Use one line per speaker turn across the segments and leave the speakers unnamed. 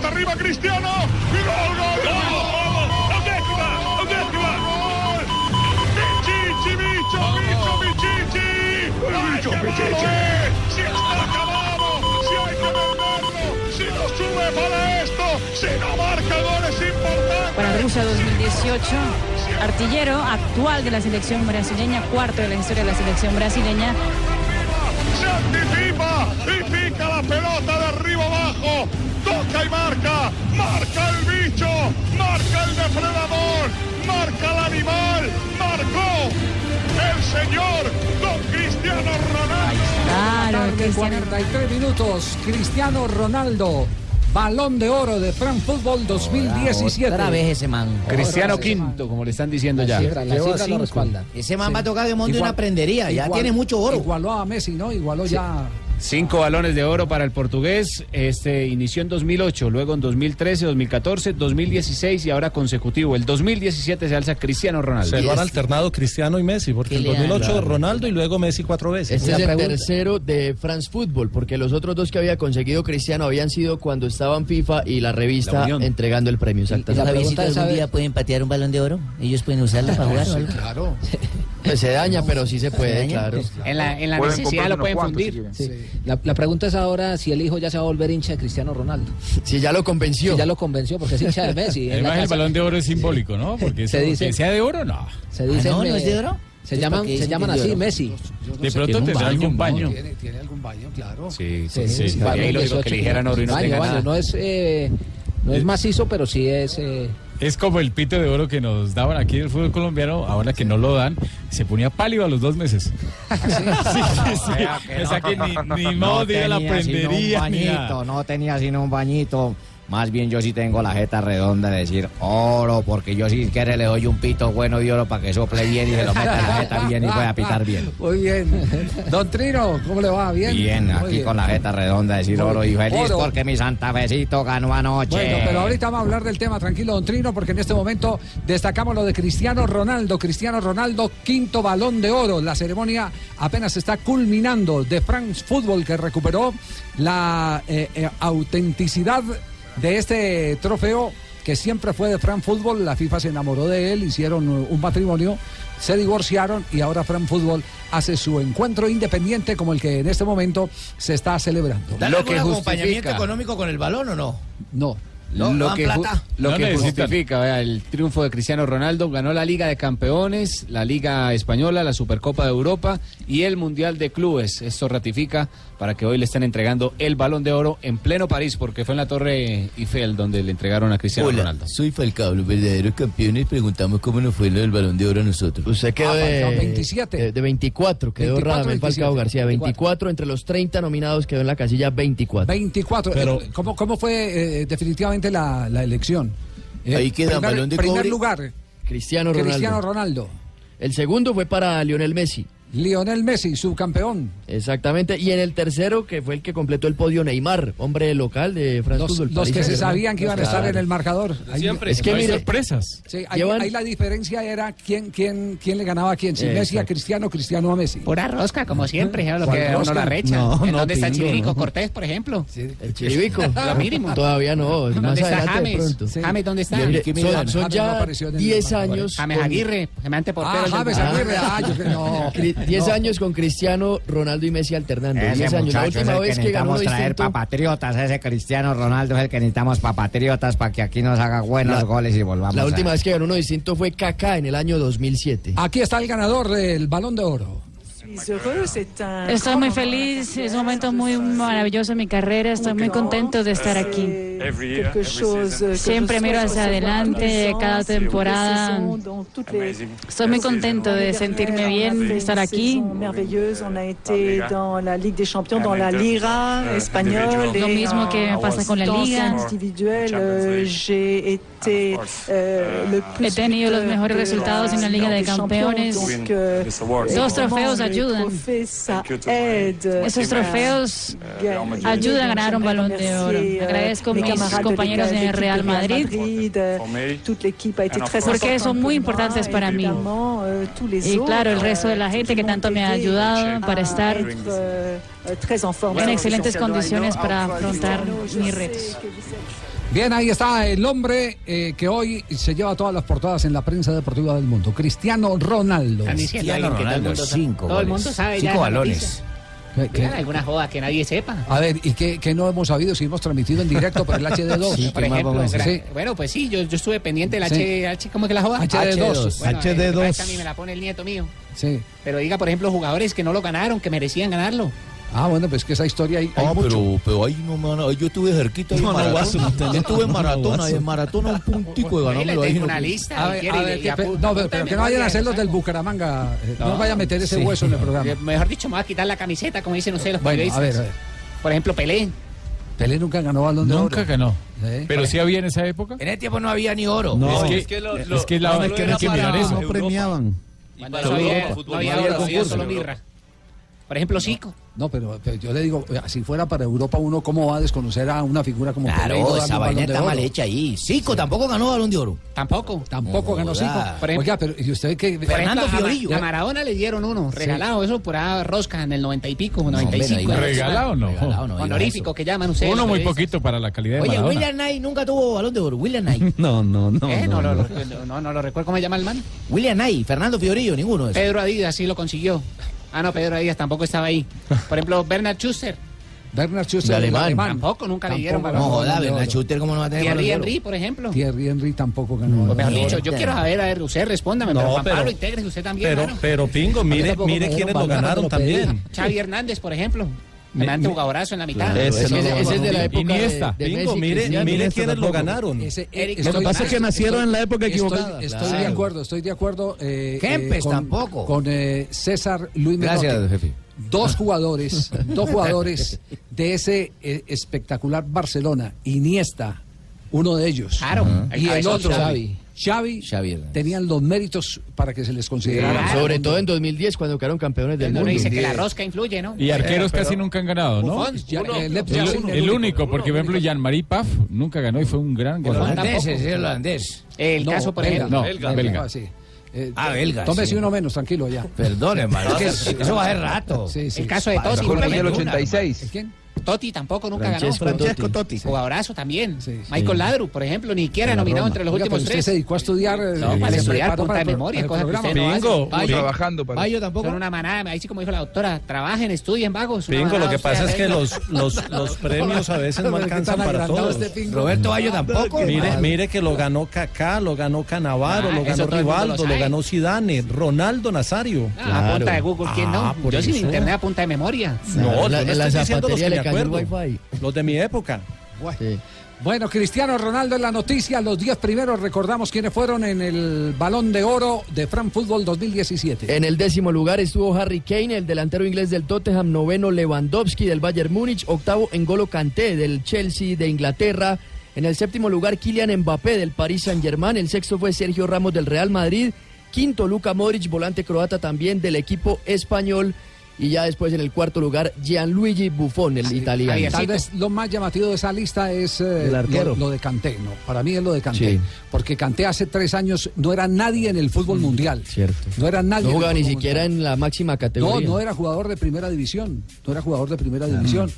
pelota arriba Cristiano. Y gol, gol, gol. ¡Décima! ¡Décima! ¡Gol! ¡Pichichi, bicho, bicho, bichichi! ¡Bicho, bichichi! ¡Si está acabado! ¡Si hay que venderlo! ¡Si no sube para esto! ¡Si no marca goles importantes!
Para Rusia 2018, artillero actual de la selección brasileña, cuarto de la historia de la selección brasileña.
Se anticipa y pica la pelota de arriba abajo. Toca y marca. Marca el bicho. Marca el depredador. Marca el animal. Marcó el señor Don Cristiano Ronaldo.
Claro,
Tarde,
Cristiano
43 minutos. Cristiano Ronaldo. Balón de oro de France Football 2017.
Otra vez ese man.
Cristiano Quinto, como le están diciendo ya.
La cifra, la cifra lo
cinco.
respalda.
Ese man va a tocar de monte
Igual-
una prendería. Ya tiene mucho oro.
Igualó a Messi, ¿no? Igualó ya.
Cinco balones de oro para el portugués. Este inició en 2008, luego en 2013, 2014, 2016 y ahora consecutivo. El 2017 se alza Cristiano Ronaldo.
Se lo han alternado Cristiano y Messi, porque
¿Qué
en
le dan?
2008
Claro.
Ronaldo y luego Messi cuatro veces.
Este
La
es el
pregunta-
tercero de France Football, porque los otros dos que había conseguido Cristiano habían sido cuando estaban FIFA y la revista
La
entregando el premio.
¿Los
Exactamente.
aviecitos
es,
algún día pueden patear un balón de oro? ¿Ellos pueden usarlo para jugar o algo?
Claro.
Pues se daña, pero sí se puede,
daña?
claro.
En la, en la necesidad lo pueden
cuantos,
fundir.
Sí. La, la pregunta es ahora si el hijo ya se va a volver hincha de Cristiano Ronaldo.
Si ya lo convenció.
Si ya lo convenció, porque es hincha de Messi.
Además, el balón de oro es simbólico, ¿no? Porque
Se
eso,
dice-
que sea de oro, no.
Se dice.
Ah, no, ¿no es de oro?
Se
Entonces,
llaman,
¿para qué
se llaman así? Messi.
De pronto tendrá algún baño.
Tiene, tiene algún baño, claro.
Sí,
Sí,
sí, sí.
baño
Ahí lo digo
18,
que le dijeran oro y no
baño, baño. No es, eh, no es macizo, pero sí es. eh,
Es como el pito de oro que nos daban aquí en el fútbol colombiano, ahora que no lo dan, se ponía pálido a los dos meses. Sí, sí, sí. O sea que ni, ni modo de ir a la prendería.
no tenía sino un bañito. Más bien yo sí tengo la jeta redonda de decir oro, porque yo si quiere le doy un pito bueno de oro para que sople bien y se lo meta en la jeta bien y pueda pitar bien.
Muy bien. Don Trino, ¿cómo le va? Bien.
Bien, aquí
bien.
con la jeta redonda de decir oro y feliz
Oro.
porque mi santafecito ganó anoche.
Bueno, pero ahorita vamos a hablar del tema, tranquilo, don Trino, porque en este momento destacamos lo de Cristiano Ronaldo. Cristiano Ronaldo, quinto balón de oro. La ceremonia apenas está culminando de France Football, que recuperó la eh, eh, autenticidad de este trofeo que siempre fue de France Football. La FIFA se enamoró de él, hicieron un matrimonio, se divorciaron y ahora France Football hace su encuentro independiente como el que en este momento se está celebrando.
¿Dan
Lo que
acompañamiento
justifica.
económico con el balón o no?
No.
No,
lo que,
plata.
lo
No
que justifica vea, el triunfo de Cristiano Ronaldo, ganó la Liga de Campeones, la Liga Española, la Supercopa de Europa y el Mundial de Clubes. Esto ratifica para que hoy le estén entregando el Balón de Oro en pleno París, porque fue en la Torre Eiffel donde le entregaron a Cristiano Ronaldo.
soy Falcao, los verdaderos campeones. Preguntamos cómo nos fue lo del balón de oro a nosotros. Usted quedó
Ah,
de,
Falcao, 27.
De, de 24, quedó
24,
Radamel
27,
Falcao García.
24.
24 entre los 30 nominados quedó en la casilla 24.
24.
Pero-
Eh, ¿Cómo, cómo fue eh, definitivamente la, la elección? Eh,
Ahí queda,
primer,
balón de
primer
cobre.
lugar,
Cristiano Ronaldo.
Cristiano Ronaldo.
El segundo fue para Lionel Messi.
Lionel Messi, subcampeón.
Exactamente. Y en el tercero, que fue el que completó el podio, Neymar, hombre local de France
Los, los que se sabían que iban a estar en el marcador. Ahí-
Es que mire,
sorpresas.
sí, ahí,
llevan-
ahí la diferencia era quién, quién, quién le ganaba a quién. Si
Eh,
Messi a. Cristiano, Cristiano a Messi.
Pura rosca, como siempre, lo
¿Cuál
que uno
rosca?
la recha.
No,
¿En
no,
dónde está Chirico
no.
Cortés, por ejemplo?
el Chiribico.
Lo mínimo.
Todavía no, más
¿Dónde está James?
pronto.
Sí.
James, ¿dónde está?
Jimmy
son, son
James no
ya
apareció en el
10
marcador.
años.
James Aguirre, semejante portero.
Ah,
del
James. Aguirre. Ah, yo que no.
Cri- 10
No.
años con Cristiano, Ronaldo y Messi alternando. 10
Ese
años. La última vez
que
que ganó
traer
distinto.
para patriotas, ese Cristiano Ronaldo es el que necesitamos para patriotas, para que aquí nos haga buenos
La-
goles y volvamos
La
a-
última vez que ganó uno distinto fue Kaká en el año 2007.
Aquí está el ganador del balón de oro.
Estoy muy feliz, es un momento muy maravilloso en mi carrera, estoy muy contento de estar aquí. Siempre miro hacia adelante cada temporada. Estoy muy contento de sentirme bien, de estar aquí. Lo mismo que me pasa con la liga. He tenido los mejores resultados en la Liga de Campeones. Dos trofeos ayudan. Esos trofeos ayudan a ganar un balón de oro. Agradezco mi mis compañeros el Real Madrid, porque son muy importantes para mí. Y claro, el resto de la gente que tanto me ha ayudado para estar en excelentes condiciones para afrontar mis retos.
Bien, ahí está el hombre eh, que hoy se lleva todas las portadas en la prensa deportiva del mundo, Cristiano Ronaldo.
Cristiano Ronaldo, cinco
Todo el mundo sabe ya
Cinco balones.
noticia.
¿Qué- qué?
Mira, alguna joda que nadie sepa.
A ver, ¿y qué, qué no hemos sabido si hemos transmitido en directo por el HD2?
Sí,
Por
¿qué más
ejemplo, bueno, pues sí, yo, yo estuve pendiente del
Sí.
H, H, ¿cómo es que la joda?
HD2.
Bueno,
HD2.
esa a mí me la pone el nieto mío.
Sí.
Pero diga, por ejemplo, jugadores que no lo ganaron, que merecían ganarlo.
Ah, bueno, pues que esa historia hay, hay
Ah,
mucho.
pero, pero ahí no me van a- Yo estuve cerquita en
No, no,
maratón.
Usted no-
Yo estuve en
no,
maratona, en maratona un puntico de ganármelo ahí. no-
una lista.
A
y
ver,
quiere
a
y
ver,
le-
que-
y apunta-
no, pero,
de
que no vayan a hacer los del Bucaramanga. eh, No, vaya a meter ese hueso en el programa.
Eh, Mejor dicho, me voy a quitar la camiseta, como dicen ustedes los
Bueno, a
periodistas.
ver, a ver.
Por ejemplo, Pelé.
Pelé nunca ganó balón de
Nunca
oro.
ganó.
¿Eh?
Pero sí había en esa época.
En ese tiempo no había ni oro.
No,
es que,
es que lo-
es
lo-
que la-
no, es
hay
que
que
no
mirar eso.
no premiaban.
No había,
Europa,
no había
no había
oro, solo mirra. Por ejemplo, Zico.
No, pero, pero yo le digo, eh, si fuera para Europa uno, ¿cómo va a desconocer a una figura como
Claro, esa vaina está mal hecha ahí. Cico tampoco ganó balón de oro.
Tampoco.
Tampoco
No
ganó.
Por ejemplo-
Oiga, pero ¿y usted qué?
Fernando
a
Fiorillo.
A Maradona le dieron uno, regalado, eso por ahí rosca en el 90 y pico,
No,
95.
hombre, no diga eso.
¿Regalado o no?
Regalado, no
Honorífico que llaman ustedes.
Uno muy poquito para la calidad de
Oye,
Maradona.
William Knight nunca tuvo balón de oro. William Knight.
No, no, no.
¿Eh? No,
no,
no,
no.
no, no, no, no lo recuerdo cómo se llama el man.
William Knight, Fernando Fiorillo, ninguno de esos.
Pedro Adidas sí lo consiguió. Ah, no, Pedro Adidas tampoco estaba ahí. Por ejemplo, Bernard Schuster.
Bernard Schuster,
De
el
alemán.
alemán.
Tampoco, nunca le dieron
Tampoco
No
balón.
ganó
joda, Bernard. Schuster, ¿cómo no va a tener
Thierry? Henry, por ejemplo.
Thierry Henry tampoco ganó.
Pues
balón
mejor dicho, yo quiero saber, a ver, usted respóndame,
No,
pero Juan Pablo, intégrese usted también,
Pero, pero Pingo, mire,
tampoco
mire quiénes lo ganaron también.
Xavi Hernández, por ejemplo. Tremendo jugadorazo en la mitad.
Claro,
Ese,
Ese no
ese es de la época
Iniesta.
de, de
Pingo,
Messi,
mire, mire
Iniesta
quiénes lo ganaron.
Ese-
Eric
estoy-
Lo que
pasa es que nacieron en la época
estoy-
equivocada.
Estoy,
Claro.
de acuerdo, estoy de acuerdo. Eh,
Kempes
con,
tampoco.
Con eh, César Luis
Gracias,
Menotti.
jefe.
Dos jugadores, dos jugadores de ese eh, espectacular Barcelona. Iniesta, uno de ellos.
Claro.
Y el otro,
Xavi.
Xavi,
Xavi
tenían los méritos para que se les considerara.
Claro.
Sobre todo en 2010 cuando quedaron campeones del
Uno
mundo.
dice que la rosca influye, ¿no?
Y arqueros casi nunca han ganado, ¿no?
Buffon.
Ya,
Uno.
eh,
El, único, porque por ejemplo Jean-Marie Paf nunca ganó y fue un gran
El
goleador.
holandés, es el holandés.
El
No,
caso, por
belga.
ejemplo.
No,
belga,
belga.
sí. Eh,
Ah, belga,
Tómese
sí.
uno menos, tranquilo ya.
Perdón, hermano. Eso va a ser rato.
Sí, sí.
El caso de
discúlpeme,
ejemplo.
el 86.
¿El quién?
Totti tampoco nunca
Francesco
ganó.
Totti.
Totti.
Jugadorazo también.
Sí, sí.
Michael Ladru, por ejemplo, ni siquiera nominado entre los
Oiga,
últimos
usted
tres.
se dedicó a estudiar. eh,
No, para estudiar punta
para
de memoria, cosas que usted no hace. Vaya,
Trabajando para
Bayo tampoco.
Son una manada, ahí sí como dijo la doctora, trabajen, estudien, vagos.
Pingo, lo que pasa es que los, los, los premios a veces no alcanzan para todos.
este.
Roberto Bayo tampoco.
Mire, mire que lo ganó Kaká, lo ganó Canavaro,
Ah,
lo ganó Rivaldo, lo ganó Zidane, Ronaldo Nazario.
Ah, a punta de Google, ¿quién
Ah,
no?
por
Yo sin internet a punta de memoria.
No, no estoy diciendo los que me
cayó el
acuerdo.
wifi.
Los de mi época.
Sí.
Bueno, Cristiano Ronaldo en la noticia, los 10 primeros, recordamos quiénes fueron en el Balón de Oro de Fran Fútbol 2017.
En el décimo lugar estuvo Harry Kane, el delantero inglés del Tottenham, noveno Lewandowski del Bayern Múnich, octavo N'Golo Kanté del Chelsea de Inglaterra, en el séptimo lugar Kylian Mbappé del Paris Saint-Germain, el sexto fue Sergio Ramos del Real Madrid, quinto Luka Modric, volante croata también del equipo español, y ya después en el cuarto lugar Gianluigi Buffon, el italiano.
Javier.
Tal vez lo más llamativo de esa lista es eh,
El arquero.
Lo, lo de Canté, ¿no? Para mí es lo de Canté.
Sí.
Porque Canté hace tres años no era nadie en el fútbol mundial.
Cierto.
No era nadie.
No jugaba ni siquiera
mundial.
en la máxima
No,
categoría.
no era jugador de primera división. No era jugador de primera división.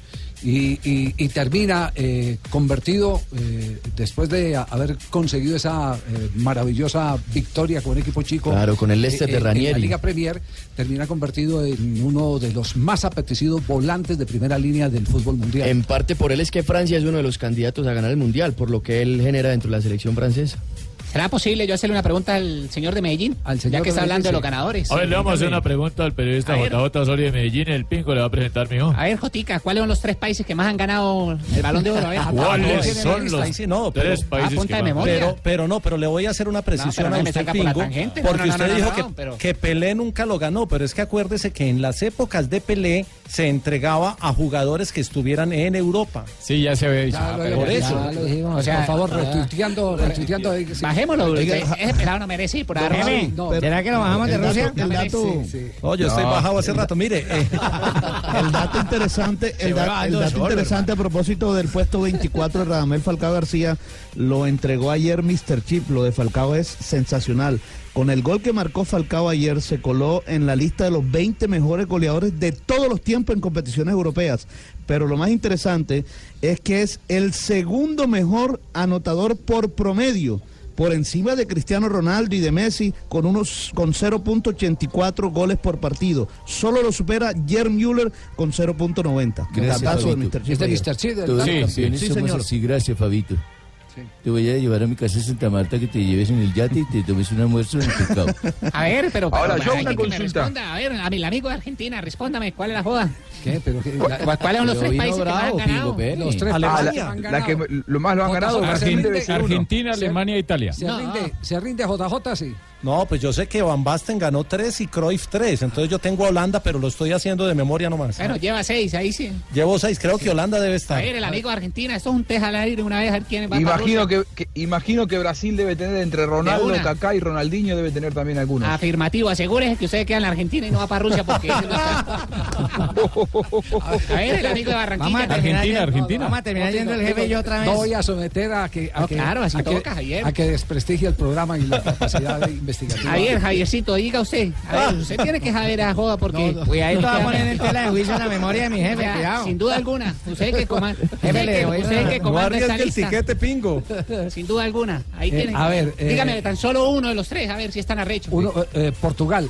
Y, y- y termina eh, convertido, eh, después de haber conseguido esa eh, maravillosa victoria con un equipo chico.
Claro, con el Leicester de
En la. Liga Premier, termina convertido en uno de los más apetecidos volantes de primera línea del fútbol mundial.
En parte por él es que Francia es uno de los candidatos a ganar el Mundial, por lo que él genera dentro de la selección francesa.
¿Será posible yo hacerle una pregunta al señor de Medellín?
Al señor
ya que está hablando
Medellín,
de los ganadores.
A ver, le vamos a hacer una pregunta al periodista. JJ Osorio de Medellín. El Pingo le va a presentar, mijo.
A ver, Jotica, ¿cuáles son los tres países que más han ganado el balón de oro? A ver.
¿Cuáles
la
son los
ahí sí, no, pero-
tres países
punta
que
de
más-
memoria.
Pero, pero no, pero le voy a hacer una precisión
no
a usted,
por
Pingo.
No,
porque
no, no,
usted
no,
dijo
no,
que,
pero-
que Pelé nunca lo ganó, pero es que acuérdese que en las épocas de Pelé se entregaba a jugadores que estuvieran en Europa.
Sí, ya se había dicho.
Ya lo
por eso.
O sea,
por favor, retuiteando, retuiteando. Ahí
Bajémoslo.
Oiga,
ese- ese pelado no merece ir por.
Javi,
No.
¿será que lo bajamos de Rusia?
el dato-
Sí, sí.
No, yo estoy bajado hace rato. Mire, eh,
El dato interesante, el, da- dato
solo,
interesante a propósito del puesto 24 de Radamel Falcao García lo entregó ayer Mr. Chip. Lo de Falcao es sensacional. Con el gol que marcó Falcao ayer se coló en la lista de los 20 mejores goleadores de todos los tiempos en competiciones europeas. Pero lo más interesante es que es el segundo mejor anotador por promedio por encima de Cristiano Ronaldo y de Messi con unos con 0.84 goles por partido. Solo lo supera Jerm Müller con 0.90.
Gracias,
Datazo de
Fabito.
Mr. Chip.
Todos
Sí, sí, sí,
somos
señor.
así, gracias, Fabito. Te voy a llevar a mi casa de Santa Marta que te lleves en el yate y te tomes un almuerzo en el pescado.
A ver, pero. pero
Ahora, yo una consulta.
responda. A ver, a mi amigo de Argentina, respóndame, ¿cuál es la joda?
¿Qué? Pero qué-
¿Cu- ¿Cuáles son los tres países que más han ganado?
Los tres
Ah,
países
la- que lo más lo han ganado.
Argentina,
Se-
Alemania, Italia.
Se rinde, se rinde JJ, sí.
No, pues yo sé que Van Basten ganó tres y Cruyff tres. Entonces yo tengo a Holanda, pero lo estoy haciendo de memoria nomás.
Bueno, lleva seis, ahí sí.
Llevo seis, creo que Holanda debe
A
estar.
ver, el amigo de Argentina, esto es un teja al aire una vez, a ver quién va
Imagino
Rusia.
que, que- imagino que Brasil debe tener entre Ronaldo. Kaká y Ronaldinho debe tener también algunos.
Afirmativo, asegúrese que usted queda en la Argentina y no va para Rusia porque... no está- a ver, el amigo de Barranquilla.
Vamos a
Argentina,
yendo-
Argentina.
Vamos a terminar yendo el jefe yo otra vez. No voy a someter a que, a
No,
que,
claro, así
a que,
toca, Javier.
a que desprestigie el programa y la capacidad de investigativa.
Javier, Javiercito, diga usted. A ver, usted tiene que saber a joda porque...
Cuidadito va a poner en tela de juicio la memoria de mi jefe, cuidado.
Sin duda alguna. Usted que comanda.
Jefe, le doy
Usted que
No
comanda
el tiquete, pingo.
Sin duda alguna. Ahí
Eh,
tiene.
a ver, eh,
Dígame, tan solo uno de los tres, a ver si están arrechos.
Uno, eh, eh, Portugal.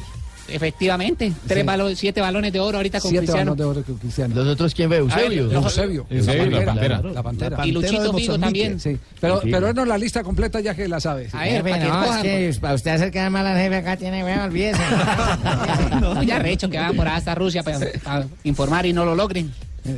Efectivamente, tres
Sí.
balo- siete balones de oro ahorita con
Siete
Cristiano.
balones de oro con Cristiano.
¿Los otros quién ve? ¿Eusebio?
A ver, los-
Eusebio.
Eusebio, la Pantera.
La Pantera.
Y Luchito Figo también.
Sí, pero, pero él no la lista completa ya que la sabe.
A ver, para que
no, es que para usted hacer quedar mal al jefe acá tiene, weón, olvídese.
Muy arrecho que van por ahí hasta Rusia para, para informar y no lo logren.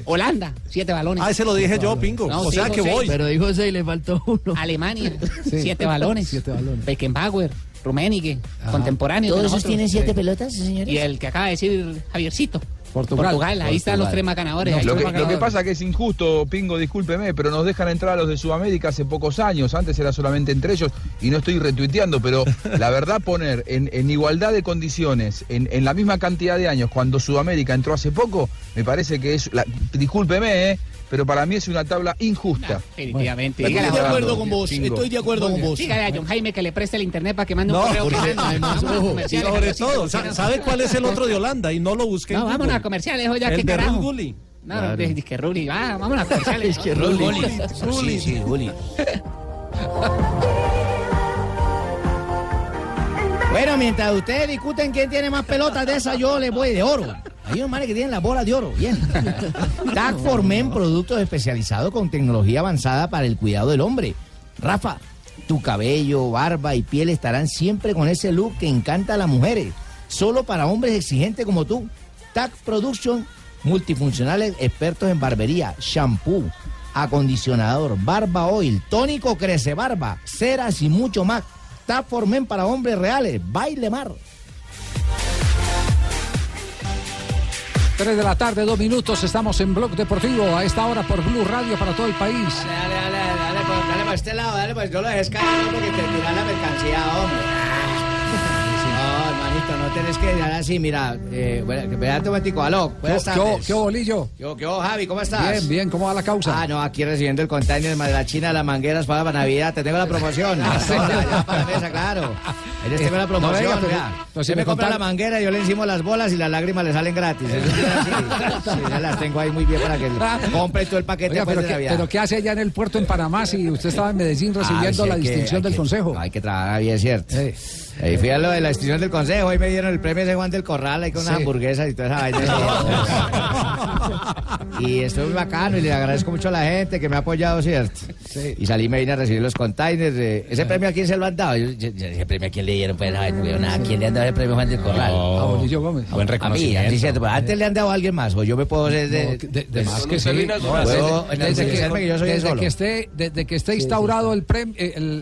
Holanda, siete balones.
Ah, ese lo dije yo, pingo.
No,
o sea que
seis.
voy.
Pero dijo seis, le faltó uno.
Alemania,
Sí.
siete balones.
Siete balones.
Beckenbauer, Rummenigge, contemporáneo.
¿Todos esos tienen siete pelotas, señores?
Y el que acaba de decir Javiercito.
Portugal.
ahí están los tres más ganadores. Ahí.
Lo que, lo que pasa que es injusto, Pingo, discúlpeme, pero nos dejan entrar a los de Sudamérica hace pocos años. Antes era solamente entre ellos y no estoy retuiteando, pero la verdad poner en, en igualdad de condiciones, en, en la misma cantidad de años, cuando Sudamérica entró hace poco, me parece que es, la- discúlpeme, eh, pero para mí es una tabla injusta.
Definitivamente. Dígale,
estoy de acuerdo con vos, estoy de acuerdo con vos.
dígale a John Jaime que le preste el internet para que mande un
No,
correo.
porque
que
además, ojo, y sobre todo,
no-
¿sabe cuál es el otro de Holanda? Y no lo busqué en
No, vámonos a comerciales, oye,
El
qué
de
carajo.
Ruth Gulli.
No, no, es que Ruli, va, vámonos a comerciales.
Es que Ruli.
Sí, sí, Juli.
Bueno, mientras ustedes discuten quién tiene más pelotas de esas, yo les voy de oro. Hay unos manes que tienen las bolas de oro, bien. Tag for Men, productos especializados con tecnología avanzada para el cuidado del hombre. Rafa, tu cabello, barba y piel estarán siempre con ese look que encanta a las mujeres. Solo para hombres exigentes como tú. Tag Production, multifuncionales expertos en barbería, shampoo, acondicionador, barba oil, tónico crece barba, ceras y mucho más. Tag for Men para hombres reales. Baile mar.
3 de la tarde, dos minutos, estamos en Blog Deportivo a esta hora por Blue Radio para todo el país.
Dale, dale, dale, dale, pues, dale para este lado, dale, pues yo lo dejé caer porque te tiran la mercancía, hombre. No, no tenés que dar así, mira, eh, bueno, espérate un momentico, aló, buenas
¿Qué,
tardes.
qué bolillo?
¿Qué, qué, Javi, ¿cómo estás?
Bien, bien, ¿cómo va la causa?
Ah, no, aquí recibiendo el container de la China, las mangueras para, Navidad. Te tengo la promoción.
Ah, sí.
Ya, ya, para la mesa, claro. Ahí tengo la
No,
promoción.
venga, pero-
mira.
pero si
Usted
me
me compra la manguera, yo le encimo las bolas y las lágrimas le salen gratis. Eso es así. Sí, ya las tengo ahí muy bien para que compre todo el paquete
Oiga, pero,
de
qué,
Navidad.
pero ¿qué hace allá en el puerto en Panamá si usted estaba en Medellín recibiendo
Ah, sí,
la
que-
distinción del
que-
Consejo?
Hay que trabajar bien, cierto.
Eh,
Ahí fui a lo de la distinción del consejo, ahí me dieron el premio de Juan del Corral ahí con unas
Sí.
hamburguesas y toda esa vaina. y estuvo muy bacano y le agradezco mucho a la gente que me ha apoyado, ¿cierto?
Sí.
Y salí me vine a recibir los containers. eh, ¿Ese premio a quién se lo han dado? Yo, yo- yo- ese premio a quién le dieron, pues ay, no veo nada. ¿A quién le han dado el premio a Juan del Corral?
a Bolillo Gómez.
Buen
A mí,
reconocimiento.
así cierto, pues, antes le han dado a alguien más, o yo me puedo ser de,
No, de, de más que sí. Desde,
que yo soy el
desde
solo.
que esté, desde que esté instaurado el premio,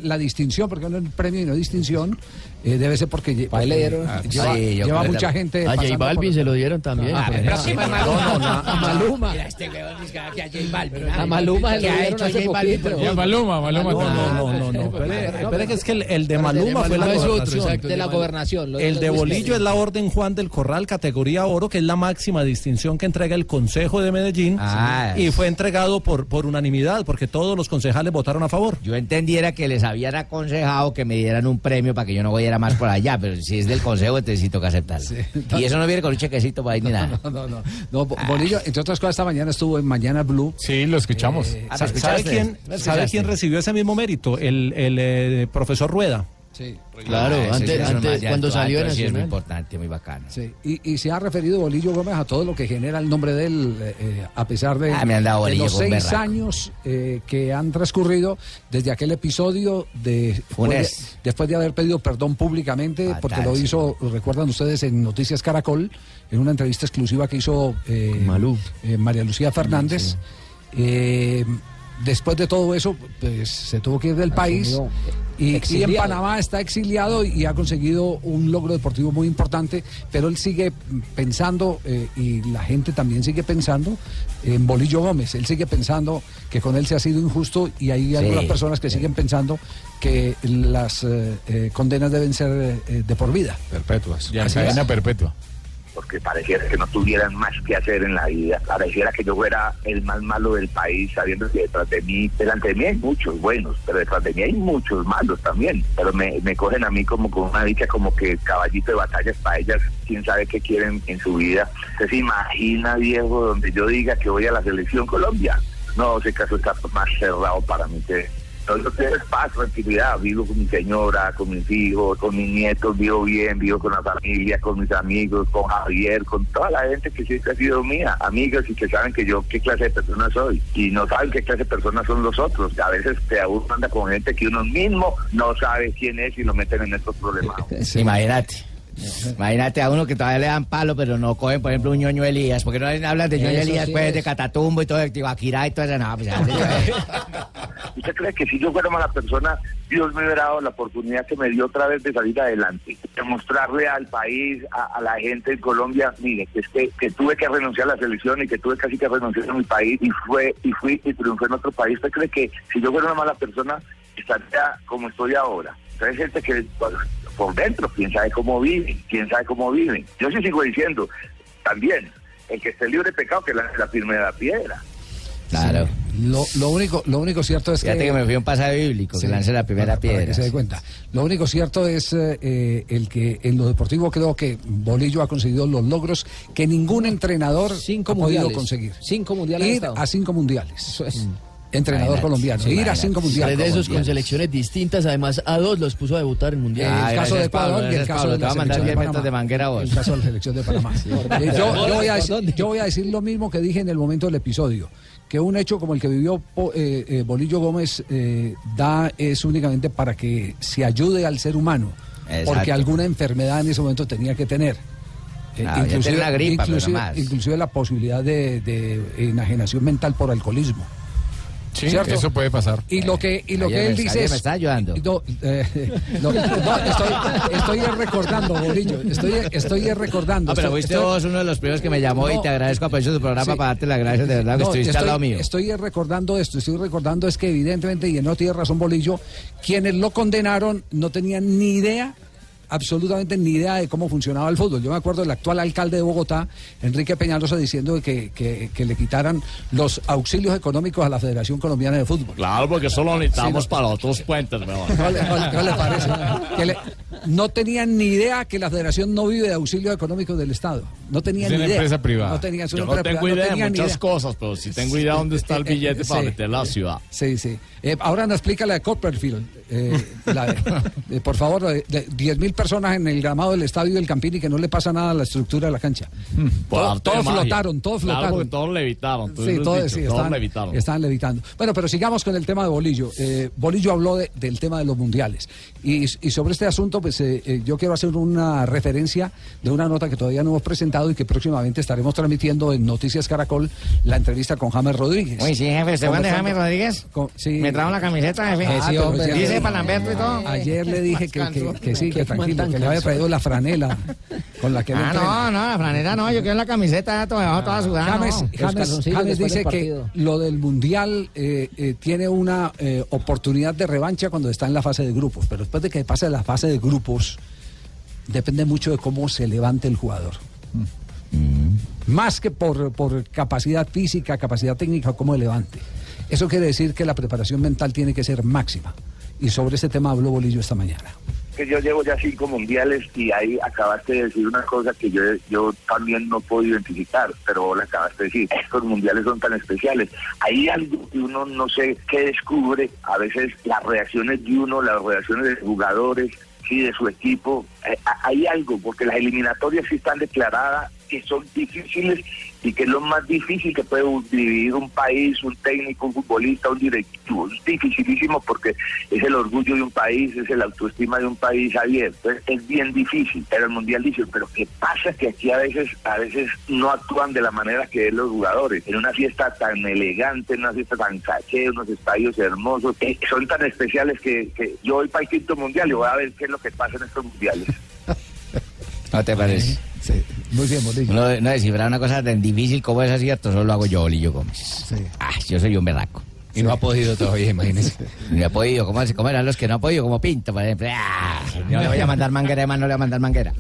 la distinción, porque no es premio y no distinción, eh, debe ser porque, porque,
le dieron?
ah, lleva,
Sí,
lleva mucha
que-
gente.
A J
pasando
Balvin
por-
se lo dieron también.
Ah, pero
ejemplo.
sí,
No, no, na-
A Maluma.
Mira, este weón dice que a J Balvin.
A Maluma
¿Qué
le
ha
dieron
hecho
hace
J
poquito.
Y a Maluma, Maluma
No, no, no, no. Espere, espere que es que el, el de Maluma fue la
Maluma es otro,
gobernación.
De la gobernación.
El de Bolillo es la Orden Juan del Corral, categoría oro, que es la máxima distinción que entrega el Consejo de Medellín.
Ah.
y fue entregado por, por unanimidad, porque todos los concejales votaron a favor.
Yo entendiera que les habían aconsejado que me dieran un premio para que yo no más por allá, pero si es del consejo, entonces sí toca aceptarlo. Y eso no viene con un chequecito para ir ni nada.
No, no, no. No, Bo- Bolillo, entre otras cosas, esta mañana estuvo en Mañana Blue.
Sí, lo escuchamos.
Ah, ¿lo
¿Sabe quién recibió ese mismo mérito? El, el eh, profesor Rueda.
Sí.
Claro,
Ah, ese
antes, cuando
alto,
salió
sí es muy importante, muy bacano.
Sí, y, y se ha referido Bolillo Gómez a todo lo que genera el nombre de él, eh, eh, a pesar de,
Ah, me han dado
de
Bolillo
los seis
berraco.
años eh, que han transcurrido desde aquel episodio de
Funes.
después de, después de haber pedido perdón públicamente,
Fatal,
porque lo
sí.
hizo, recuerdan ustedes, en Noticias Caracol, en una entrevista exclusiva que hizo eh,
Malú.
eh, María Lucía Fernández. Eh, después de todo eso, pues se tuvo que ir del país. Y, y en. Panamá está exiliado y ha conseguido un logro deportivo muy importante, pero él sigue pensando eh, y la gente también sigue pensando en Bolillo Gómez. Él sigue pensando que con él se ha sido injusto y hay algunas personas que siguen pensando que las eh, eh, condenas deben ser eh, de por vida.
Perpetuas. Ya, cadena perpetua.
Porque pareciera que no tuvieran más que hacer en la vida, pareciera que yo fuera el más malo del país, sabiendo que detrás de mí, delante de mí hay muchos buenos, pero detrás de mí hay muchos malos también, pero me, me cogen a mí como con una dicha como que caballito de batallas para ellas, quién sabe qué quieren en su vida. ¿Usted se imagina, viejo, donde yo diga que voy a la selección Colombia? No, ese caso está más cerrado para mí que no, yo tengo paz, tranquilidad, vivo con mi señora, con mis hijos, con mis nietos, vivo bien, vivo con la familia, con mis amigos, con Javier, con toda la gente que siempre ha sido mía, amigos y que saben que yo qué clase de persona soy y no saben qué clase de personas son los otros. A veces te uno anda con gente que uno mismo no sabe quién es y lo meten en estos problemas.
Imagínate. Imagínate a uno que todavía le dan palo, pero no cogen, por ejemplo, un ñoño Elías, porque no hablan de ñoño Elías,
sí
pues,
es.
de Catatumbo y todo, de Tibaquirá y todo eso. No, pues,
¿Usted cree que si yo fuera mala persona, Dios me hubiera dado la oportunidad que me dio otra vez de salir adelante? De mostrarle al país, a, a la gente en Colombia, mire, que es que, que tuve que renunciar a la selección y que tuve casi que renunciar a mi país y fue y fui y triunfé en otro país. ¿Usted cree que si yo fuera una mala persona, estaría como estoy ahora? Entonces, hay gente que por dentro, quién sabe cómo viven, quién sabe cómo viven. Yo sí sigo diciendo, también, el que esté libre de pecado, que lance la primera piedra.
Claro.
Lo, lo único, lo único cierto es
Fíjate
que...
que me fui a un pasaje bíblico,
Sí,
que lance la primera
para- para
piedra.
que se dé cuenta. Lo único cierto es eh, eh, el que en lo deportivo creo que Bolillo ha conseguido los logros que ningún entrenador
Cinco
ha podido
mundiales.
conseguir.
Cinco mundiales
Ir a cinco mundiales.
Eso es.
Entrenador colombiano. Ir a cinco
Tres
mundiales.
de esos con selecciones distintas, además a dos los puso a debutar en mundial.
Ah,
el caso de Ecuador
Pablo,
y el caso
Pablo.
de la selección de
10 metros
Panamá.
de manguera a vos.
El caso de la selección de Panamá. Yo, yo voy a decir, yo voy a decir lo mismo que dije en el momento del episodio, que un hecho como el que vivió Po- eh, eh, Bolillo Gómez eh, da es únicamente para que se ayude al ser humano,
Exacto.
porque alguna enfermedad en ese momento tenía que tener.
Tiene una gripa,
inclusive,
no más.
inclusive la posibilidad de, de enajenación mental por alcoholismo.
Sí,
¿Cierto?
eso puede pasar.
Y lo que, y lo
Ayer
que
me-
él dice es...
me está ayudando.
No, eh, no, no, estoy, estoy recordando, Bolillo. Estoy, estoy recordando.
No, pero
Estoy-
fuiste
estoy-
vos uno de los primeros que me llamó y te agradezco por eso tu programa
Sí.
para darte las gracias de verdad que
No,
estuviste
estoy,
al lado mío.
estoy recordando esto, estoy recordando es que evidentemente, y no tiene razón Bolillo, quienes lo condenaron no tenían ni idea absolutamente ni idea de cómo funcionaba el fútbol. Yo me acuerdo del actual alcalde de Bogotá, Enrique Peñalosa, diciendo que, que- que le quitaran los auxilios económicos a la Federación Colombiana de Fútbol.
Claro, porque eso lo necesitamos
Sí, no.
para otros puentes.
¿No le, no- no le parece? Que le- no tenían ni idea que la Federación no vive de auxilios económicos del Estado. No tenían
Es
ni
una
idea.
empresa privada.
No tenían, es una
Yo no tengo idea de muchas
idea.
cosas, pero sí tengo idea dónde está el billete para
Sí.
meter la ciudad.
Sí, sí. Eh, ahora nos explica la de Copperfield. Eh, la de- eh, por favor, de, de 10.000 personas en el gramado del estadio del Campini que no le pasa nada a la estructura de la cancha.
Por
Todo- todos
magia.
flotaron, todos
Claro,
flotaron.
todos levitaron. tú
Sí, todos,
dicho,
sí,
todos
estaban,
levitaron.
estaban levitando. Bueno, pero sigamos con el tema de Bolillo. Eh, Bolillo habló de- del tema de los mundiales. Y, y sobre este asunto, pues eh, eh, yo quiero hacer una referencia de una nota que todavía no hemos presentado y que próximamente estaremos transmitiendo en Noticias Caracol, la entrevista con James Rodríguez.
Uy, sí, jefe, ¿usted Juan de James Rodríguez?
con- sí.
Me trajo la camiseta, jefe.
Ah,
Sí,
pero
hombre.
ya-
Dice para Lamberto y todo.
Ayer le dije que, que, que sí, que tranquilo, que le había traído la franela con la que
Ah, no, no, la franela no, yo quiero la camiseta todo debajo, toda sudada.
James,
no.
James- James dice que lo del Mundial eh, eh, tiene una eh, oportunidad de revancha cuando está en la fase de grupos, pero después de que pase la fase de grupos, depende mucho de cómo se levante el jugador. Más que por, por capacidad física, capacidad técnica, cómo levante. Eso quiere decir que la preparación mental tiene que ser máxima. Y sobre ese tema habló Bolillo esta mañana.
que yo llevo ya cinco mundiales y ahí acabaste de decir una cosa que yo, yo también no puedo identificar, pero la acabaste de decir. Estos mundiales son tan especiales. Hay algo que uno no sé qué descubre, a veces las reacciones de uno, las reacciones de los jugadores, de su equipo. Eh, hay algo, porque las eliminatorias sí están declaradas que son difíciles y que es lo más difícil que puede vivir un país, un técnico, un futbolista, un directivo. Es dificilísimo porque es el orgullo de un país, es el autoestima de un país abierto. Es, bien difícil. Pero el mundial dice, pero ¿qué pasa? Que aquí a veces, a veces no actúan de la manera que es los jugadores. En una fiesta tan elegante, en una fiesta tan caché, unos estadios hermosos, eh, son tan especiales que, que yo voy para el quinto mundial y voy a ver qué es lo que pasa en estos mundiales.
¿No te parece?
Sí, muy bien, Bolillo.
No, no descifrar una cosa tan difícil como esa, cierto, solo lo hago yo, Bolillo Gómez. Ah, yo soy un berraco.
Y no ha podido todavía, imagínese.
No ha podido, ¿cómo, cómo eran los que no ha podido? Como Pinto, por ejemplo. Ah, no le voy a mandar manguera, además no le voy a mandar manguera.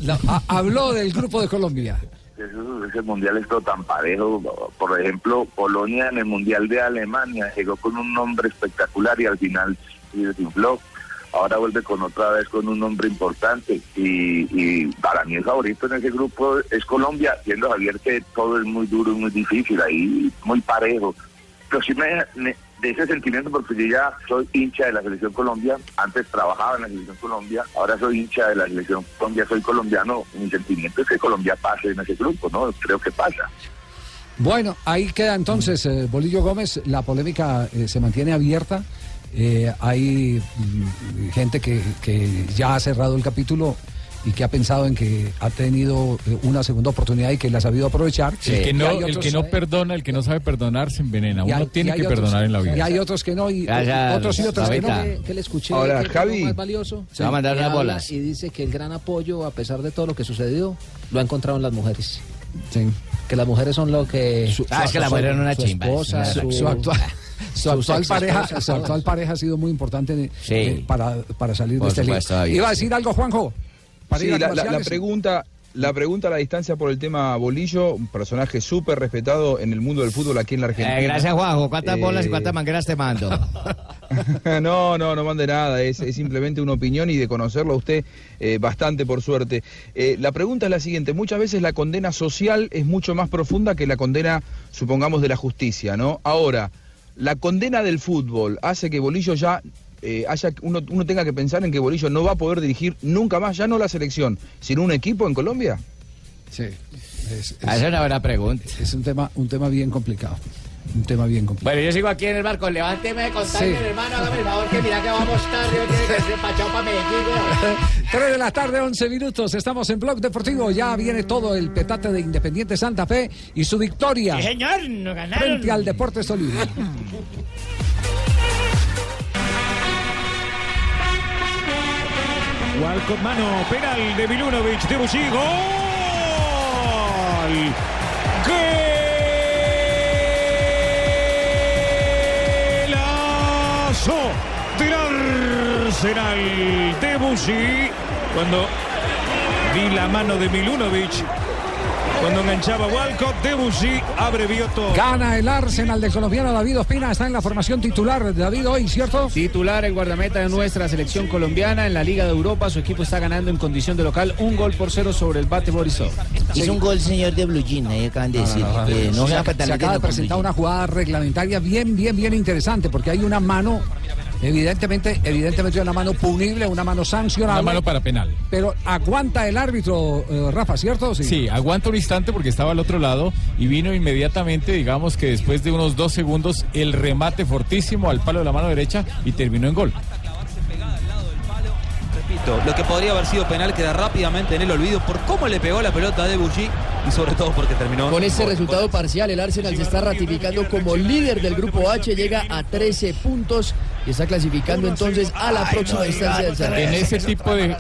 Habló del grupo de Colombia.
Eso- ese mundial es todo tan parejo. Por ejemplo, Polonia en el mundial de Alemania llegó con un nombre espectacular y al final se desinfló. Ahora vuelve con otra vez con un nombre importante y, y para mí el favorito en ese grupo es Colombia, siendo Javier que todo es muy duro y muy difícil, ahí muy parejo. Pero sí me, de ese sentimiento porque yo ya soy hincha de la selección Colombia, antes trabajaba en la selección Colombia, ahora soy hincha de la selección Colombia, soy colombiano, mi sentimiento es que Colombia pase en ese grupo, ¿no? Creo que pasa.
Bueno, ahí queda entonces eh, Bolillo Gómez. La polémica eh, se mantiene abierta. Eh, hay mm, gente que, que ya ha cerrado el capítulo y que ha pensado en que ha tenido eh, una segunda oportunidad y que la ha sabido aprovechar.
El que
Y
no,
hay
el
otros-
que no perdona, el que no sabe perdonar se envenena.
y
Uno
hay- y
tiene que
otros-
perdonar en la
Y
vida.
hay otros que no, y
Gracias,
otros y otros que no.
Que le escuché
Ahora,
que
Javi.
más valioso.
Se va a mandar
habla
bolas.
Y dice que el gran apoyo, a pesar de todo lo que sucedió, lo ha encontrado en las mujeres. Que las mujeres son lo que.
Ah, es que la mujer era una
su
chimba,
esposa,
es una-
su,
su actual, su actual pareja, su actual pareja ha sido muy importante
Sí.
eh, para, para salir
Por
de este lío.
supuesto, David,
Iba a decir algo, Juanjo. Para
Sí,
ir a
la, la- la
comerciales.
pregunta, la pregunta a la distancia por el tema Bolillo, un personaje súper respetado en el mundo del fútbol aquí en la Argentina.
Eh, gracias, Juanjo. ¿Cuántas
Eh,
bolas y cuántas mangueras te mando?
no, no, no mande nada, es, es simplemente una opinión y de conocerlo a usted eh, bastante por suerte. Eh, la pregunta es la siguiente, muchas veces la condena social es mucho más profunda que la condena, supongamos, de la justicia, ¿no? Ahora, la condena del fútbol hace que Bolillo ya... eh, haya, uno, uno tenga que pensar en que Bolillo no va a poder dirigir nunca más, ya no la selección, sino un equipo en Colombia.
Sí. Es,
Ah, Esa es una buena pregunta.
es un tema, un tema bien complicado. Un tema bien complicado.
Bueno, yo sigo aquí en el barco. Levánteme de contarme,
Sí.
hermano. Hágame el favor que mira que vamos tarde. Yo tiene que ser pachado para Medellín, weón.
3 de la tarde, 11 minutos. Estamos en Blog Deportivo. Ya viene todo el petate de Independiente Santa Fe y su victoria
Sí, señor, nos ganaron.
frente al Deportes Tolima.
Walcott mano, penal de Milunovic, de Bucci, gol. Golazo del Arsenal de Bucci. Cuando vi la mano de Milunovic, cuando enganchaba Walcott, Debussy abrevió todo.
Gana el Arsenal del colombiano David Ospina. Está en la formación titular. David hoy, ¿cierto?
Titular el guardameta de nuestra selección colombiana en la Liga de Europa. Su equipo está ganando en condición de local un gol por cero sobre el Bate Borisov.
Hizo un gol, señor de Blue Jean, ahí acaban de decir. que no
se,
se va a
ac-
faltar
se
el
acaba de presentar una jugada reglamentaria bien, bien, bien interesante, porque hay una mano, evidentemente, evidentemente una mano punible, una mano sancionable.
Una mano para penal.
Pero aguanta el árbitro, eh, Rafa, ¿cierto?
Sí, aguanta un instante porque estaba al otro lado y vino inmediatamente, digamos que después de unos dos segundos, el remate fortísimo al palo de la mano derecha y terminó en gol.
Repito, lo que podría haber sido penal queda rápidamente en el olvido por cómo le pegó la pelota a Debussy y sobre todo porque terminó.
Con este
gol.
resultado parcial, el Arsenal se está ratificando como líder del grupo H, llega a 13 puntos y está clasificando entonces a la próxima instancia del certamen.
En ese tipo de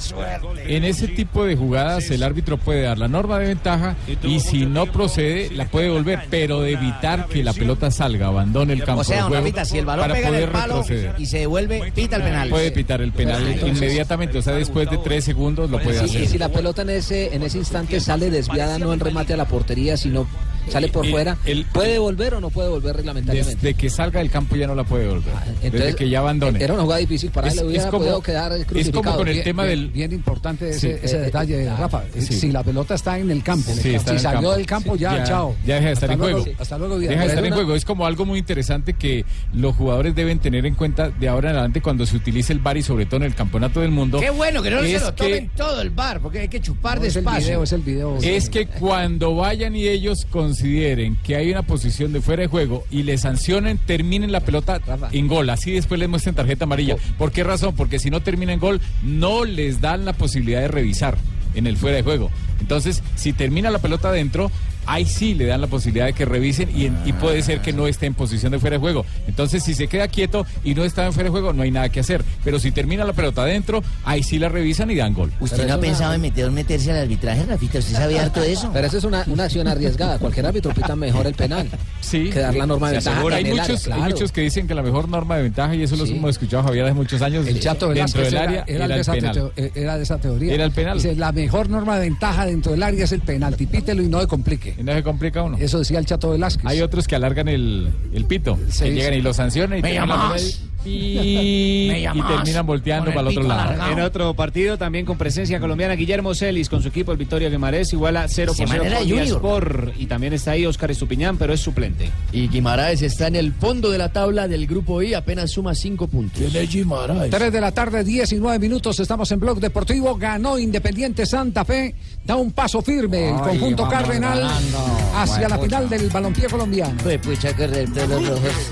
en ese tipo de jugadas el árbitro puede dar la norma de ventaja y si no procede la puede volver, pero de evitar que la pelota salga, abandone el campo
O sea,
de juego
si el balón
para
pega en el
poder
palo
retroceder.
y se devuelve, pita el penal.
Puede pitar el penal inmediatamente, o sea, después de tres segundos lo puede
Sí,
hacer.
y si la pelota en ese, en ese instante sale desviada, no en remate a la portería, sino sale por
Eh,
fuera, ¿puede volver o no puede volver reglamentariamente?
Desde que salga del campo ya no la puede volver. desde
entonces,
que ya abandone.
Era una jugada difícil para él,
Es-
le hubiera
es como-
podido quedar
es como con el
Bien-
tema
bien-
del bien importante ese,
Sí,
ese
eh,
detalle,
eh,
Rafa.
sí.
Si la pelota está en el campo,
Sí,
si salió
campo.
del campo ya,
Ya-
chao.
Ya deja de estar
Hasta
en
luego,
juego.
Hasta luego.
Deja de estar en juego. Es como algo muy interesante que los jugadores deben tener en cuenta de ahora en adelante cuando se utilice el VAR y sobre todo en el campeonato del mundo.
Qué bueno que no se lo tomen todo el bar, porque hay que chupar
No, es el
despacio.
video, es el video.
Es que cuando vayan y ellos consideren que hay una posición de fuera de juego y le sancionen, terminen la pelota en gol. Así después les muestren tarjeta amarilla. ¿Por qué razón? Porque si no termina en gol, no les dan la posibilidad de revisar en el fuera de juego. Entonces, si termina la pelota adentro, ahí sí le dan la posibilidad de que revisen y, en- y puede ser que no esté en posición de fuera de juego. Entonces, si se queda quieto y no está en fuera de juego, no hay nada que hacer. Pero si termina la pelota adentro, ahí sí la revisan y dan gol.
¿Usted no ha pensado en meter, meterse al arbitraje, Rafita? ¿Usted sabía harto de eso?
Pero esa es una, una acción arriesgada. Cualquier árbitro pita mejor el penal.
Sí.
Que dar la norma de ventaja
Hay muchos,
área,
hay muchos que dicen que la mejor norma de ventaja, y eso lo hemos escuchado Javier hace muchos años,
El Chato
dentro
Velázquez
del área
era
era
de
el
esa
penal.
teo- era de esa teoría.
Era el penal.
Dice, la mejor norma de ventaja dentro del área es el penalti. Pítelo y no se complique.
Y no se complica uno.
Eso decía el Chato Velázquez.
Hay otros que alargan el, el pito,
Sí,
que
sí.
llegan y lo sancionan y,
Me llamas.
Y, terminan volteando para el otro lado.
alargado.
En otro partido también con presencia colombiana, Guillermo Celis con su equipo el Victoria Guimarães igual a 0 por 0
Semana
con
Junior.
Sport y también está ahí Óscar Estupiñán, pero es suplente.
Y Guimaraes está en el fondo de la tabla del grupo I, apenas suma cinco puntos.
3 de la tarde, 19 minutos, estamos en Blog Deportivo, ganó Independiente Santa Fe, da un paso firme el
Ay,
conjunto cardenal
ganando.
hacia la final del balompié colombiano.
Pues pucha que de los rojos.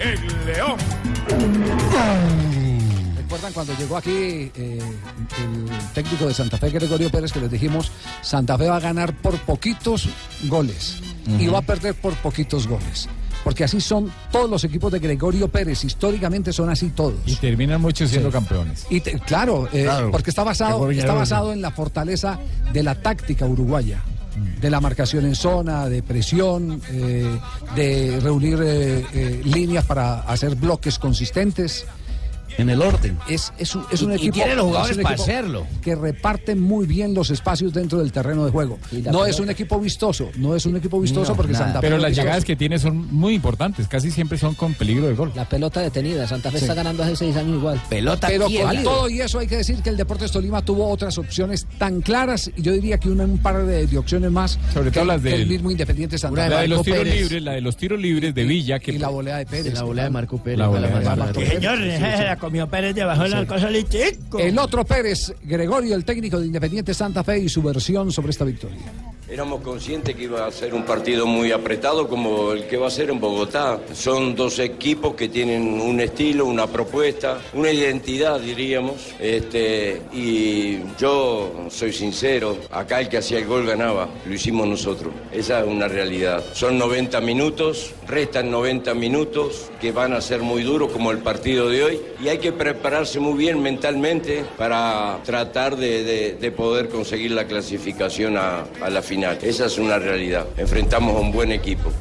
El León.
¿Recuerdan cuando llegó aquí eh, el técnico de Santa Fe, Gregorio Pérez, que les dijimos, Santa Fe va a ganar por poquitos goles y va a perder por poquitos goles? Porque así son todos los equipos de Gregorio Pérez, históricamente son así todos.
Y terminan muchos siendo
Sí.
campeones.
Y te- claro, eh,
Claro.
porque está basado, está basado en la fortaleza de la táctica uruguaya, de la marcación en zona, de presión, eh, de reunir eh, eh, líneas para hacer bloques consistentes.
En el orden.
Es, es un, es un
Y- y
equipo.
tiene los jugadores para
equipo
hacerlo.
Que reparte muy bien los espacios dentro del terreno de juego.
la
No
pelota.
es un equipo vistoso, no es un equipo vistoso
No,
porque
nada.
Santa Fe.
Pero las
vistoso.
llegadas que tiene son muy importantes, casi siempre son con peligro de gol.
La pelota detenida. Santa Fe
Sí.
está ganando hace seis años igual.
Pelota
Pero con
Válido.
todo y eso hay que decir que el Deportes Tolima tuvo otras opciones tan claras, y yo diría que una, un par de, de opciones más
Sobre
que,
todo las del-
el mismo Independiente Santa
La
Fe.
de los tiros
Pérez
libres, la de los tiros libres de Villa que
y la volea de Pérez.
La volea de Marco Pérez.
La volea de Marco
grande.
Señor, se la comió Pérez debajo de la cosa litico.
El otro Pérez, Gregorio, el técnico de Independiente Santa Fe y su versión sobre esta victoria.
Éramos conscientes que iba a ser un partido muy apretado como el que va a ser en Bogotá. Son dos equipos que tienen un estilo, una propuesta, una identidad, diríamos. Este, y yo soy sincero, acá el que hacía el gol ganaba, lo hicimos nosotros. Esa es una realidad. Son 90 minutos, restan 90 minutos que van a ser muy duros como el partido de hoy y hay que prepararse muy bien mentalmente para tratar de, de- de poder conseguir la clasificación a la final. Esa es una realidad. Enfrentamos a un buen equipo.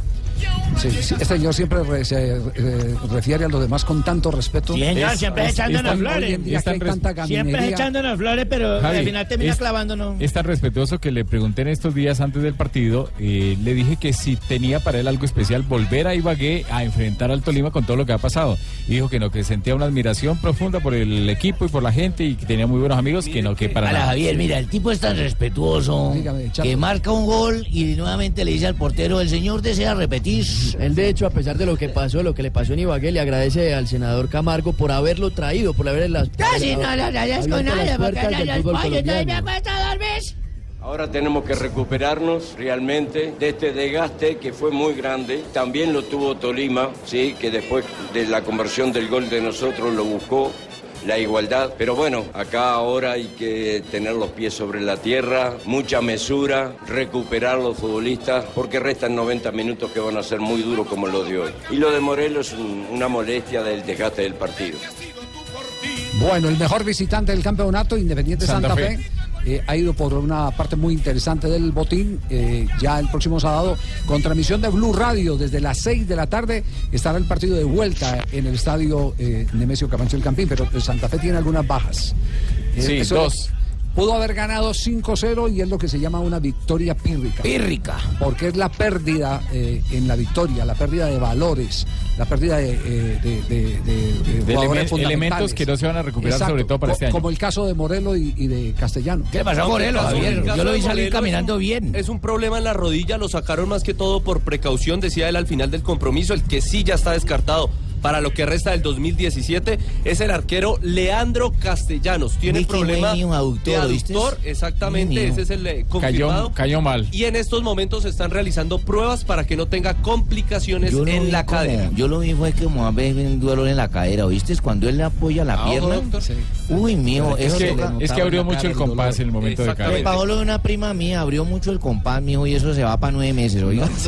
Sí, sí, este señor siempre re- se eh, refiere a los demás con tanto respeto.
Sí, señor,
Es-
siempre
es-
echándonos flores. Siempre echándonos flores, pero
Javi,
al final termina
es-
clavándonos.
Es tan respetuoso que le pregunté en estos días antes del partido, eh, le dije que si tenía para él algo especial volver a Ibagué a enfrentar al Tolima con todo lo que ha pasado. Y dijo que no, que sentía una admiración profunda por el equipo y por la gente y que tenía muy buenos amigos, que no, que para nada.
Javier, mira, el tipo es tan respetuoso que marca un gol y nuevamente le dice al portero, el señor desea repetir.
Él, de hecho, a pesar de lo que pasó, lo que le pasó en Ibagué, le agradece al senador Camargo por haberlo traído, por haberle las.
Casi no lo agradezco nada, porque me a dormir.
Ahora tenemos que recuperarnos realmente de este desgaste que fue muy grande. También lo tuvo Tolima, sí, que después de la conversión del gol de nosotros lo buscó. La igualdad. Pero bueno, acá ahora hay que tener los pies sobre la tierra, mucha mesura, recuperar los futbolistas, porque restan 90 minutos que van a ser muy duros como los de hoy. Y lo de Morelos es un- una molestia del desgaste del partido.
Bueno, el mejor visitante del campeonato, Independiente Santa,
Santa.
Fe. Eh, ha ido por una parte muy interesante del botín. eh, ya el próximo sábado, con transmisión de Blue Radio, desde las 6 de la tarde, estará el partido de vuelta en el estadio eh, Nemesio Camacho del Campín. Pero Santa Fe tiene algunas bajas. Eh,
Sí,
eso-
dos.
Pudo haber ganado 5-0 y es lo que se llama una victoria pírrica.
Pírrica.
Porque es la pérdida eh, en la victoria, la pérdida de valores, la pérdida de, eh, de- de- de- de
De
jugadores
elemen-
fundamentales.
elementos que no se van a recuperar, sobre todo para
co-
este año.
Como el caso de Morelos y, y de Castellano.
¿Qué le pasó a Morelos, Javier? Yo lo vi salir caminando
bien. Es un problema en la rodilla, lo sacaron más que todo por precaución, decía él al final del compromiso. El que sí ya está descartado para lo que resta del 2017 es el arquero Leandro Castellanos. Tiene
Viste,
problema
un aductor,
de aductor, exactamente,
Mío.
ese es el eh, confirmado.
Cayó, cayó mal.
Y en estos momentos se están realizando pruebas para que no tenga complicaciones
Yo
en la
como-
cadera.
Yo lo vi fue que como a veces un dolor en la cadera, ¿oíste? Cuando él le apoya la
Ah, ojo,
pierna.
doctor.
Uy, mío,
Es
eso
que, es que abrió mucho el compás en el momento de caer.
El Paolo de una prima mía abrió mucho el compás, mijo, y eso se va para nueve meses, oiga.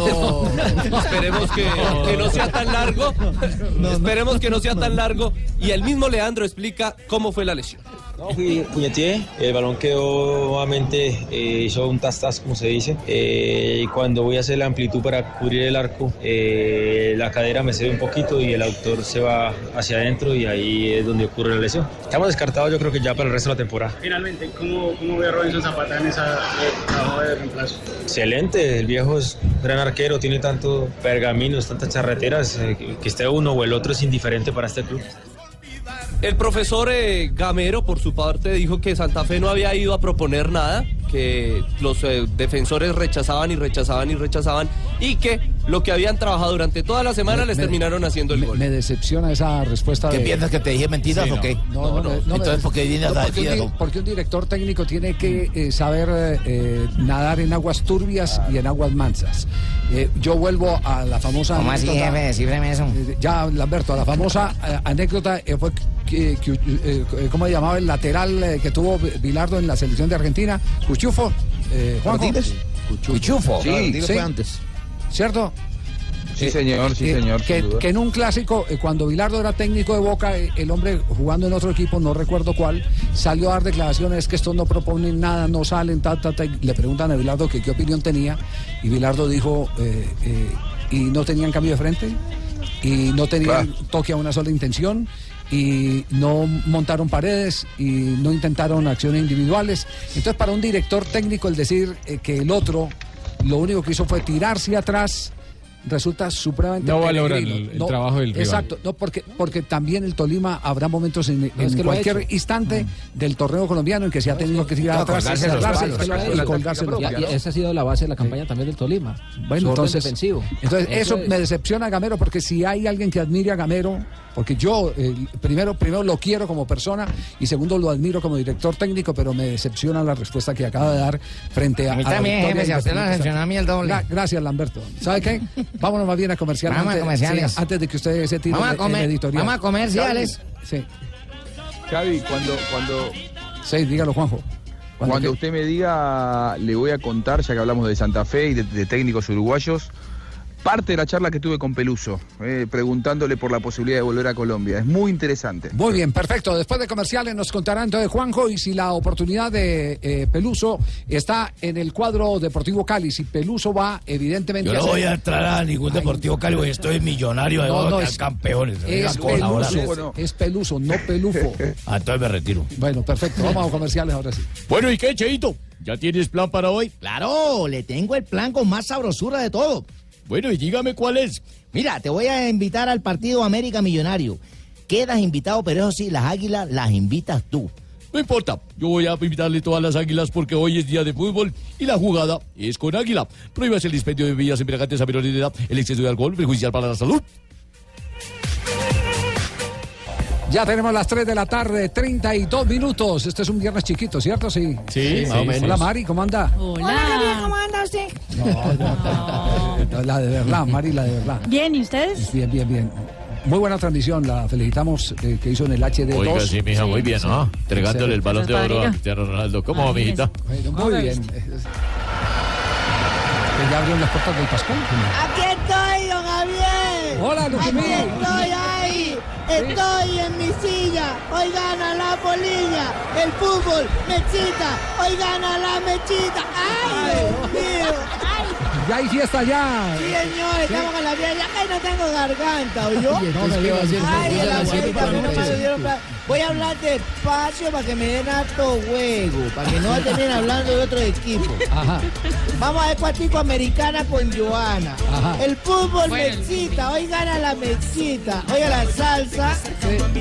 No, esperemos que, que no sea tan largo. esperemos que no sea tan largo. Y el mismo Leandro explica cómo fue la lesión.
No, fui- puñeteé, el balón quedó nuevamente, eh, hizo un tas-tas, como se dice, eh, y cuando voy a hacer la amplitud para cubrir el arco, eh, la cadera me cede un poquito y el autor se va hacia adentro y ahí es donde ocurre la lesión. Estamos descartados yo creo que ya para el resto de la temporada.
Finalmente, ¿cómo, cómo ve a Robinson Zapata en esa trabajo de reemplazo?
Excelente, el viejo es gran arquero, tiene tantos pergaminos, tantas charreteras, que- que esté uno o el otro es indiferente para este club.
El profesor eh, Gamero, por su parte, dijo que Santa Fe no había ido a proponer nada, que los eh, defensores rechazaban y rechazaban y rechazaban, y que lo que habían trabajado durante toda la semana
Me-
les
me-
terminaron haciendo el
Me,
gol.
me decepciona esa respuesta.
¿Qué
de-
piensas que te dije mentiras
Sí,
o
no.
qué?
No, no, no. me-
Entonces, ¿por qué vienes
no,
a decir eso?
porque un director técnico tiene que eh, saber eh, nadar en aguas turbias y en aguas mansas. Eh, yo vuelvo a la famosa.
¿Cómo así,
anécdota-
jefe? Eso.
Eh, Ya, Lamberto, la famosa eh, anécdota eh, fue que, que, eh, ¿cómo se llamaba el lateral eh, que tuvo Bilardo en la selección de Argentina? Cuchufo. Eh.
¿Martínez? Cuchufo.
Sí, sí.
fue antes.
¿Cierto?
Sí, señor, sí, señor,
Que, en un clásico, eh, cuando Bilardo era técnico de Boca, eh, el hombre jugando en otro equipo, no recuerdo cuál, salió a dar declaraciones que estos no proponen nada, no salen, ta, ta, ta. y Le preguntan a Bilardo que qué opinión tenía, y Bilardo dijo, eh, eh, y no tenían cambio de frente, y no tenían toque a una sola intención, y no montaron paredes, y no intentaron acciones individuales. Entonces, para un director técnico, el decir eh, que el otro lo único que hizo fue tirarse atrás resulta supremamente
No valora
peregrino.
el- el trabajo del rival.
Exacto, no porque porque también el Tolima habrá momentos en, en
es que lo ha
cualquier instante del torneo colombiano en que se ha tenido que tirar atrás,
los
cerrarse y colgarse
Y- y esa ha sido la base de la campaña también del Tolima.
Bueno, entonces,
defensivo.
entonces eso,
es.
me decepciona a Gamero porque si hay alguien que admire a Gamero, porque yo eh, primero, primero lo quiero como persona y segundo lo admiro como director técnico, pero me decepciona la respuesta que acaba de dar frente a.
A mí
la
también, jefe, si a usted
independiente.
decepcionó, a mí el doble.
Gra- gracias, Lamberto. ¿Sabe qué? Vámonos más bien a comerciales.
Vamos a
antes-
comerciales.
sí, antes de que usted se tire
Vamos a comer-
editorial.
vamos a comerciales.
Sí.
Xavi, cuando, cuando,
Sí, dígalo, Juanjo.
cuando, usted me diga, le voy a contar, ya que hablamos de Santa Fe y de, de técnicos uruguayos, parte de la charla que tuve con Peluso, eh, preguntándole por la posibilidad de volver a Colombia. Es muy interesante.
Muy bien, perfecto. Después de comerciales nos contará entonces Juanjo y si la oportunidad de eh, Peluso está en el cuadro Deportivo Cali. Si Peluso va, evidentemente.
Yo no
hacer-
voy a entrar a ningún Deportivo Cali, porque estoy millonario, ahí
No, no, es-
campeones.
Es. Peluso, es Peluso, no Pelufo.
Ah, entonces me retiro.
Bueno, perfecto. Vamos a comerciales ahora sí.
Bueno, ¿y qué, Cheito? ¿Ya tienes plan para hoy?
Claro, le tengo el plan con más sabrosura de todo.
Bueno, y dígame cuál es.
Mira, te voy a invitar al partido América Millonario. Quedas invitado, pero eso sí, las águilas las invitas tú.
No importa, yo voy a invitarle todas las águilas porque hoy es día de fútbol y la jugada es con águila. Prohíbas el dispendio de bebidas embriagantes a menores edad, el exceso de alcohol perjudicial para la salud.
Ya tenemos las 3 de la tarde, 32 minutos. Este es un viernes chiquito, ¿cierto? Sí.
Sí, más o menos.
Hola, Mari, ¿cómo anda?
Hola, Javier, ¿cómo anda usted?
No, la de verdad, Mari, la de verdad.
Bien, ¿y ustedes?
Bien, bien, bien. muy buena transmisión, la felicitamos eh, que hizo en el HD2.
Oiga, sí, mija, muy bien, ¿no? Entregándole el balón de oro a Cristiano Ronaldo. ¿Cómo va, mijita?
Bueno, muy bien. Que ya abrieron las puertas del Pascual.
Aquí estoy, don Javier.
Hola, Lucumí.
Aquí estoy. Estoy en mi silla. Hoy gana la polilla. El fútbol me excita. Hoy gana la mechita. ¡Ay, Dios mío! ¡Ay!
Ya hay fiesta ya.
Sí, señor, estamos con la fiesta. Ay, no tengo garganta, ¿oyó? Abuelita,
por la
no Voy a hablar despacio para que me den harto juego, para que no terminen hablando de otro equipo.
Ajá.
Vamos a ver cuatico americana con Joana.
Ajá.
El fútbol
Bueno,
mexita, hoy gana la mexita. Oiga la salsa.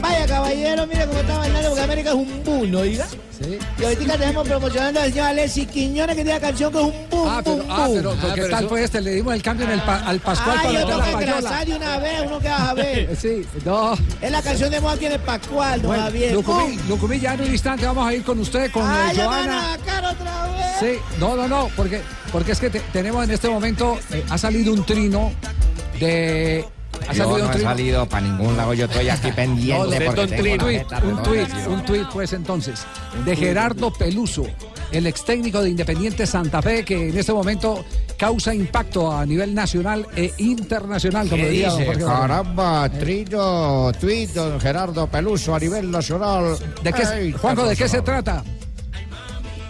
Vaya caballero, mire cómo está bailando porque América es un boom, oiga. Y ahorita tenemos promocionando al señor Alexis Quiñones que tiene una canción que es un boom,
Ah, pero,
boom,
ah,
boom.
pero, pero ¿qué tal fue este? Le dimos el cambio en el pa- al Pascual
Ay,
para
yo tengo
la
que de una vez, uno que vas a ver.
Sí, no.
Es la canción de moda tiene Pascual, don
Bueno. Lucumí, ya en un instante vamos a ir con usted, con eh,
me van
Joana.
otra vez.
Sí, no, no, no, porque, porque es que te- tenemos en este momento, eh, ha salido un trino de... Ha
Yo
salido
no
un
he
trino.
salido para ningún lado, yo estoy aquí pendiente
No,
porque
un
tengo de
un
donación.
un tuit, pues entonces, de Gerardo Peluso, el ex técnico de Independiente Santa Fe, que en este momento causa impacto a nivel nacional e internacional, como
¿Qué
diría
dice? Caramba, trillo, tuit, don Gerardo Peluso a nivel nacional.
¿De qué, Juanjo, ¿de qué se trata?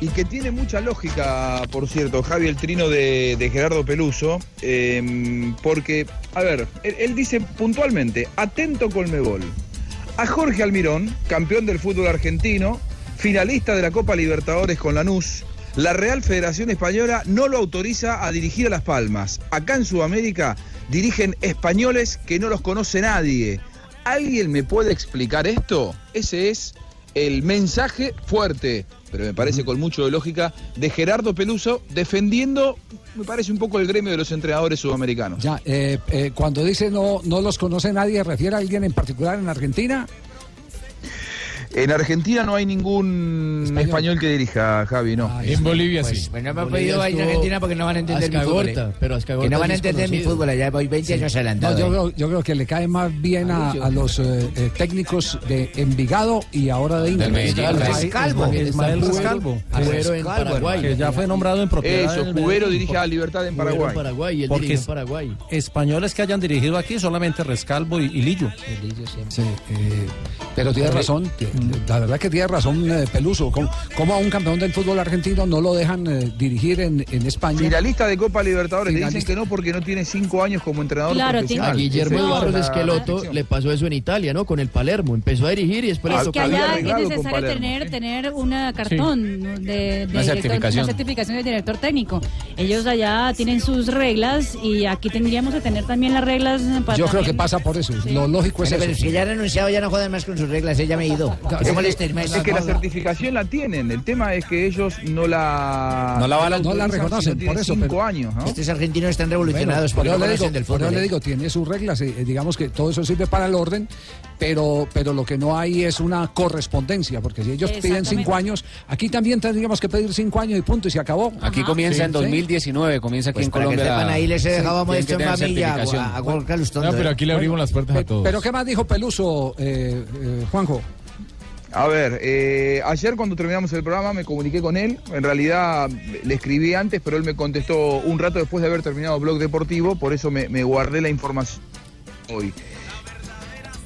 Y que tiene mucha lógica, por cierto, Javi, el trino de, de Gerardo Peluso, eh, porque, a ver, él, él dice puntualmente, atento Colmebol, a Jorge Almirón, campeón del fútbol argentino, finalista de la Copa Libertadores con Lanús, la Real Federación Española no lo autoriza a dirigir a Las Palmas. Acá en Sudamérica dirigen españoles que no los conoce nadie. ¿Alguien me puede explicar esto? Ese es el mensaje fuerte, pero me parece con mucho de lógica, de Gerardo Peluso defendiendo, me parece un poco el gremio de los entrenadores sudamericanos.
Ya, eh, eh, cuando dice no, no los conoce nadie, ¿refiere a alguien en particular en Argentina?
En Argentina no hay ningún español, que dirija, Javi, no.
En Bolivia
Pues,
sí.
pues no me he podido ir a Argentina porque no van a entender mi fútbol.
Ascagorta,
¿eh?
pero Ascagorta
Que no van a entender mi fútbol, allá voy 20 años
No,
adelantado.
yo,
¿eh?
creo, yo creo que le cae más bien a, a los eh, eh, técnicos de Envigado y ahora de.
Medellín,
Ismael-
Rescalvo. Ismael Rescalvo.
Cubero en
Rescalvo,
Paraguay.
Que ya fue nombrado en propiedad.
Eso,
del
Cubero dirige a Libertad en Paraguay.
Paraguay,
Porque
Paraguay.
Españoles que hayan dirigido aquí, solamente Rescalvo y, y Lillo.
Sí, eh, pero tiene razón, la verdad que tiene razón eh, Peluso. ¿Cómo, cómo a un campeón del fútbol argentino no lo dejan eh, dirigir en, en España?
Finalista de Copa Libertadores, le dicen
Finalista.
que no porque no tiene cinco años como entrenador
A
profesional.
Guillermo
es
Eduardo
la-
Esqueloto le pasó eso en Italia, ¿no? Con el Palermo. Empezó a dirigir y después le
Es
tocó
que allá es necesario tener, tener una cartón de, de
Una
director-
certificación.
una certificación de director técnico. Ellos allá tienen sus reglas y aquí tendríamos que tener también las reglas para
Yo creo que pasa por eso. Lo lógico es
pero
eso.
es que ya han renunciado, ya no jodan más con sus reglas, ella me he ido.
Es
No
que-
molesten más.
es que la certificación la tienen, el tema es que ellos no la
No la avalan, no la reconocen, por eso,
cinco
pero-
años, ¿no?
Estos argentinos están revolucionados
Bueno, por eso le digo,
del fútbol.
le
¿eh?
digo, tiene sus reglas, eh, eh, digamos que todo eso sirve para el orden, pero, pero lo que no hay es una correspondencia, porque si ellos piden cinco años, aquí también tendríamos que pedir cinco años y punto, y se acabó.
Aquí comienza
Sí,
en
sí.
2019, comienza aquí
Pues
en
para que
Colombia.
sepan, ahí les he dejado a
tienen que
Modesto en familia a, a, a Lustondo,
No, pero
¿eh?
aquí le abrimos las puertas a todos.
Pero ¿qué más dijo Peluso, eh, eh, Juanjo?
A ver, eh, ayer cuando terminamos el programa me comuniqué con él. En realidad le escribí antes, pero él me contestó un rato después de haber terminado Blog Deportivo, por eso me, me guardé la información hoy.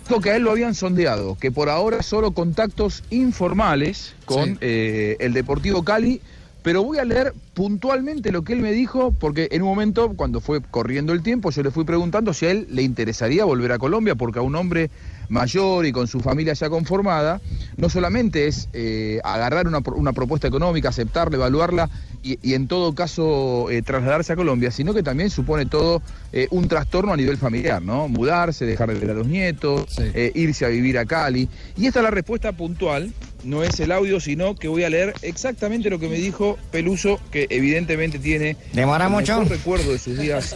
Dijo que a él lo habían sondeado, que por ahora solo contactos informales con
Sí.
eh, el Deportivo Cali, pero voy a leer puntualmente lo que él me dijo, porque en un momento, cuando fue corriendo el tiempo, yo le fui preguntando si a él le interesaría volver a Colombia, porque a un hombre mayor y con su familia ya conformada, no solamente es eh, agarrar una, una propuesta económica, aceptarla, evaluarla y, y en todo caso eh, trasladarse a Colombia, sino que también supone todo eh, un trastorno a nivel familiar, ¿no? Mudarse, dejar de ver a los nietos, irse a vivir a Cali. Y esta es la respuesta puntual, no es el audio, sino que voy a leer exactamente lo que me dijo Peluso, que evidentemente tiene
¿Demora mucho?
recuerdo de sus días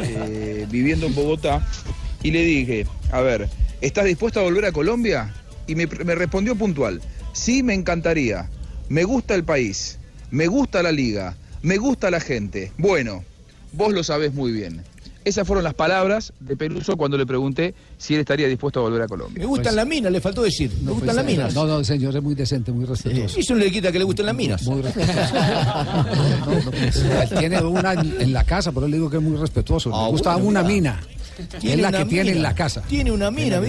viviendo en Bogotá. Y le dije, a ver, ¿estás dispuesto a volver a Colombia? Y me, me respondió puntual, sí, me encantaría. Me gusta el país, me gusta la liga, me gusta la gente. Bueno, vos lo sabés muy bien. Esas fueron las palabras de Peluso cuando le pregunté si él estaría dispuesto a volver a Colombia.
Me gustan las minas, le faltó decir. Me gustan las minas.
No, no, señor, es muy decente, muy respetuoso.
Y eso no le quita que le gusten las minas.
Muy Él tiene una en la casa, pero le digo que es muy respetuoso.
Ah,
Le gusta
bueno,
una
mira.
mina. Es la que tiene en la casa.
Tiene una mina,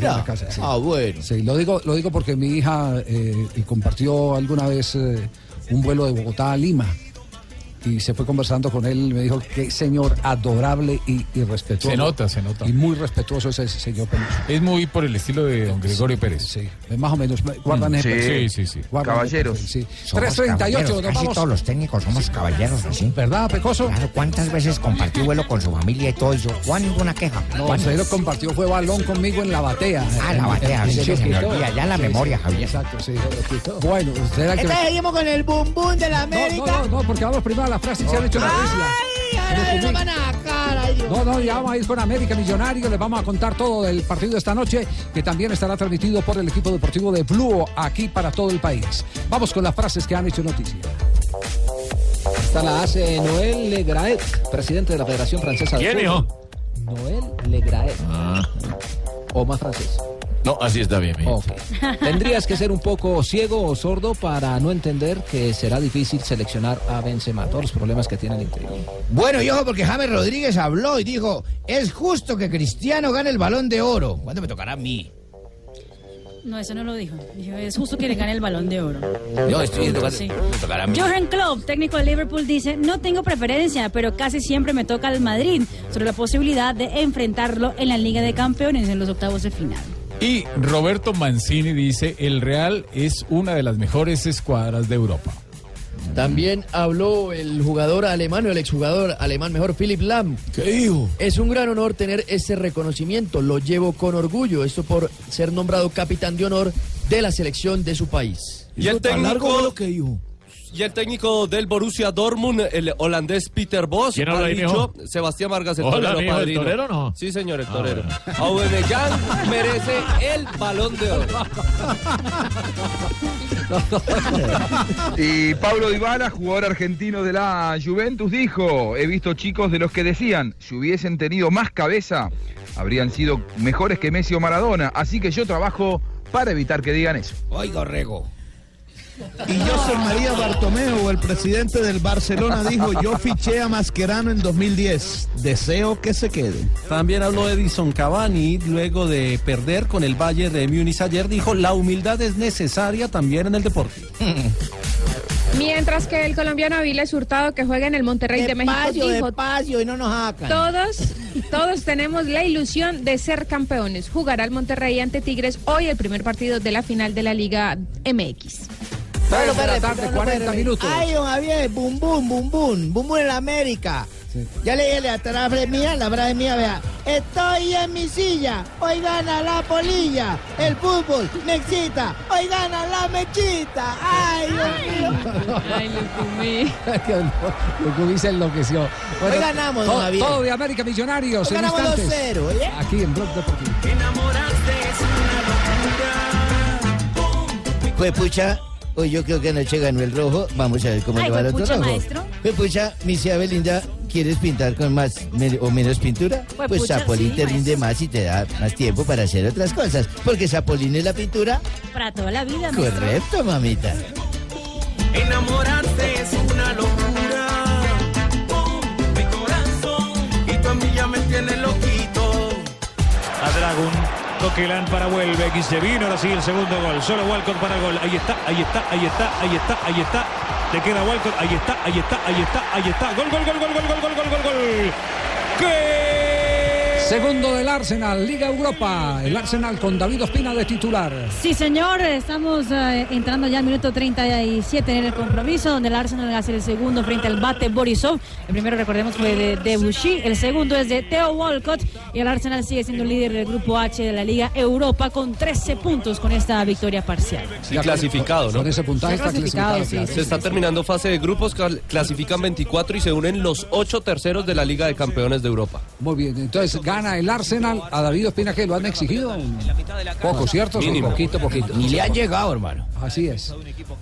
sí.
Ah, bueno.
Sí, lo digo, lo digo porque mi hija eh, compartió alguna vez eh, un vuelo de Bogotá a Lima. Y se fue conversando con él y me dijo qué señor adorable y, y respetuoso.
Se nota, se nota.
Y muy respetuoso ese señor Peluso.
Es muy por el estilo de don Gregorio Pérez.
Sí, más o menos. Guardan
Mm, sí, sí, sí.
Caballeros.
Sí.
Somos
338,
caballeros,
nos
casi
vamos.
todos los técnicos somos caballeros, así.
¿Verdad, Pecoso?
Claro, ¿cuántas veces compartí vuelo con su familia y todo? Y yo, Juan, ninguna queja.
No, lo compartió, fue balón conmigo en la batea.
Ah, la batea, sí, se me olvida, ya la memoria, Javier.
Exacto, sí. Bueno, usted que...
Entonces seguimos con el bum bum de la América.
no, no, no, porque vamos primero las frases que se han hecho en la isla.
Ay, ahora nos van a.
No, no, ya vamos a ir con América Millonario, les vamos a contar todo del partido de esta noche, que también estará transmitido por el equipo deportivo de Blue aquí para todo el país. Vamos con las frases que han hecho noticia.
Esta la hace Noel Legraet, presidente de la Federación Francesa de
¿Quién, hijo?
Noel Legraet. O más francés.
No, así está bien. mijo.
Ok. Tendrías que ser un poco ciego o sordo para no entender que será difícil seleccionar a Benzema. Todos los problemas que tiene el interior.
Bueno, y ojo, porque James Rodríguez habló y dijo, es justo que Cristiano gane el balón de oro. ¿Cuándo me tocará a mí?
No, eso no lo dijo. Dijo, es justo que le gane el balón de oro.
Yo estoy
Sí.
me tocará a mí.
Johan Klopp, técnico de Liverpool, dice, no tengo preferencia, pero casi siempre me toca al Madrid sobre la posibilidad de enfrentarlo en la Liga de Campeones en los octavos de final.
Y Roberto Mancini dice, el Real es una de las mejores escuadras de Europa.
También habló el jugador alemán, o el exjugador alemán mejor, Philip Lam.
¿Qué dijo?
Es un gran honor tener ese reconocimiento, lo llevo con orgullo, esto por ser nombrado capitán de honor de la selección de su país.
Y el técnico,
lo que dijo.
Y el técnico del Borussia Dortmund, el holandés Peter Bosz,
¿Quién habla
ha dicho,
mijo?
Sebastián Vargas, el
Hola,
torero
mijo, ¿el torero no?
Sí, señor, el
Ah,
torero.
bueno.
Aubameyang merece el balón de oro.
Y Pablo Dybala, jugador argentino de la Juventus, dijo, he visto chicos de los que decían, si hubiesen tenido más cabeza, habrían sido mejores que Messi o Maradona, así que yo trabajo para evitar que digan eso.
Oiga, Orrego.
Y José María Bartomeu, el presidente del Barcelona, dijo, yo fiché a Mascherano en 2010. Deseo que se quede.
También habló Edison Cavani luego de perder con el Valle de Múnich ayer. Dijo, la humildad es necesaria también en el deporte.
Mientras que el colombiano Aviles Hurtado, que juega en el Monterrey de México, dijo,
y no nos
todos, todos tenemos la ilusión de ser campeones. Jugará el Monterrey ante Tigres hoy el primer partido de la final de la Liga MX.
Tres de la tarde,
no,
40
espere.
minutos.
Ay, don Javier, bum bum, bum bum, bum bum en la América. Ya le dije la frase mía, la frase mía, vea. Estoy en mi silla, hoy gana la polilla. El fútbol me excita, hoy gana la mechita. Ay, Dios mío.
Ay, Lucumí.
Lucumí se enloqueció.
Hoy ganamos, don
todo,
Javier.
todo de América Millonarios
Hoy
en
ganamos
instantes.
2-0, ¿oye?
Aquí en Blog Deportivo.
Pues pucha, hoy yo creo que anoche ganó el rojo. Vamos a ver cómo
Ay,
le va al otro rojo.
maestro.
Pues pucha, mi cia Belinda, ¿quieres pintar con más me- o menos pintura?
Pues,
Pues
pucha,
Zapolín
sí,
te rinde
maestro.
más y te da más tiempo para hacer otras cosas. Porque Zapolín es la pintura.
Para toda la vida, maestro.
Correcto, mamita.
Enamorarte es una locura.
Coquelán para Welbeck y se vino ahora sí el segundo gol. Solo Walcott para el gol. Ahí está, ahí está, ahí está, ahí está, ahí está. Le queda Walcott. Ahí está, ahí está, ahí está, ahí está. Gol, gol, gol, gol, gol, gol, gol, gol, gol, gol. ¡Qué!
Segundo del Arsenal, Liga Europa. El Arsenal con David Ospina de titular.
Sí, señor, estamos eh, entrando ya al minuto 37 en el compromiso, donde el Arsenal hace el segundo frente al Bate Borisov. El primero, recordemos, fue de Debussy, el segundo es de Theo Walcott, y el Arsenal sigue siendo líder del grupo H de la Liga Europa con 13 puntos con esta victoria parcial.
Y clasificado, ¿no?
Con ese puntaje Está
clasificado,
clasificado.
sí,
Se está terminando fase de grupos, cal- clasifican 24 y se unen los 8 terceros de la Liga de Campeones de Europa.
Muy bien, entonces gana gana el Arsenal a David Ospina que lo han exigido poco, ¿cierto?
Mínimo. Poquito, poquito.
Ni le han llegado, hermano.
Así es.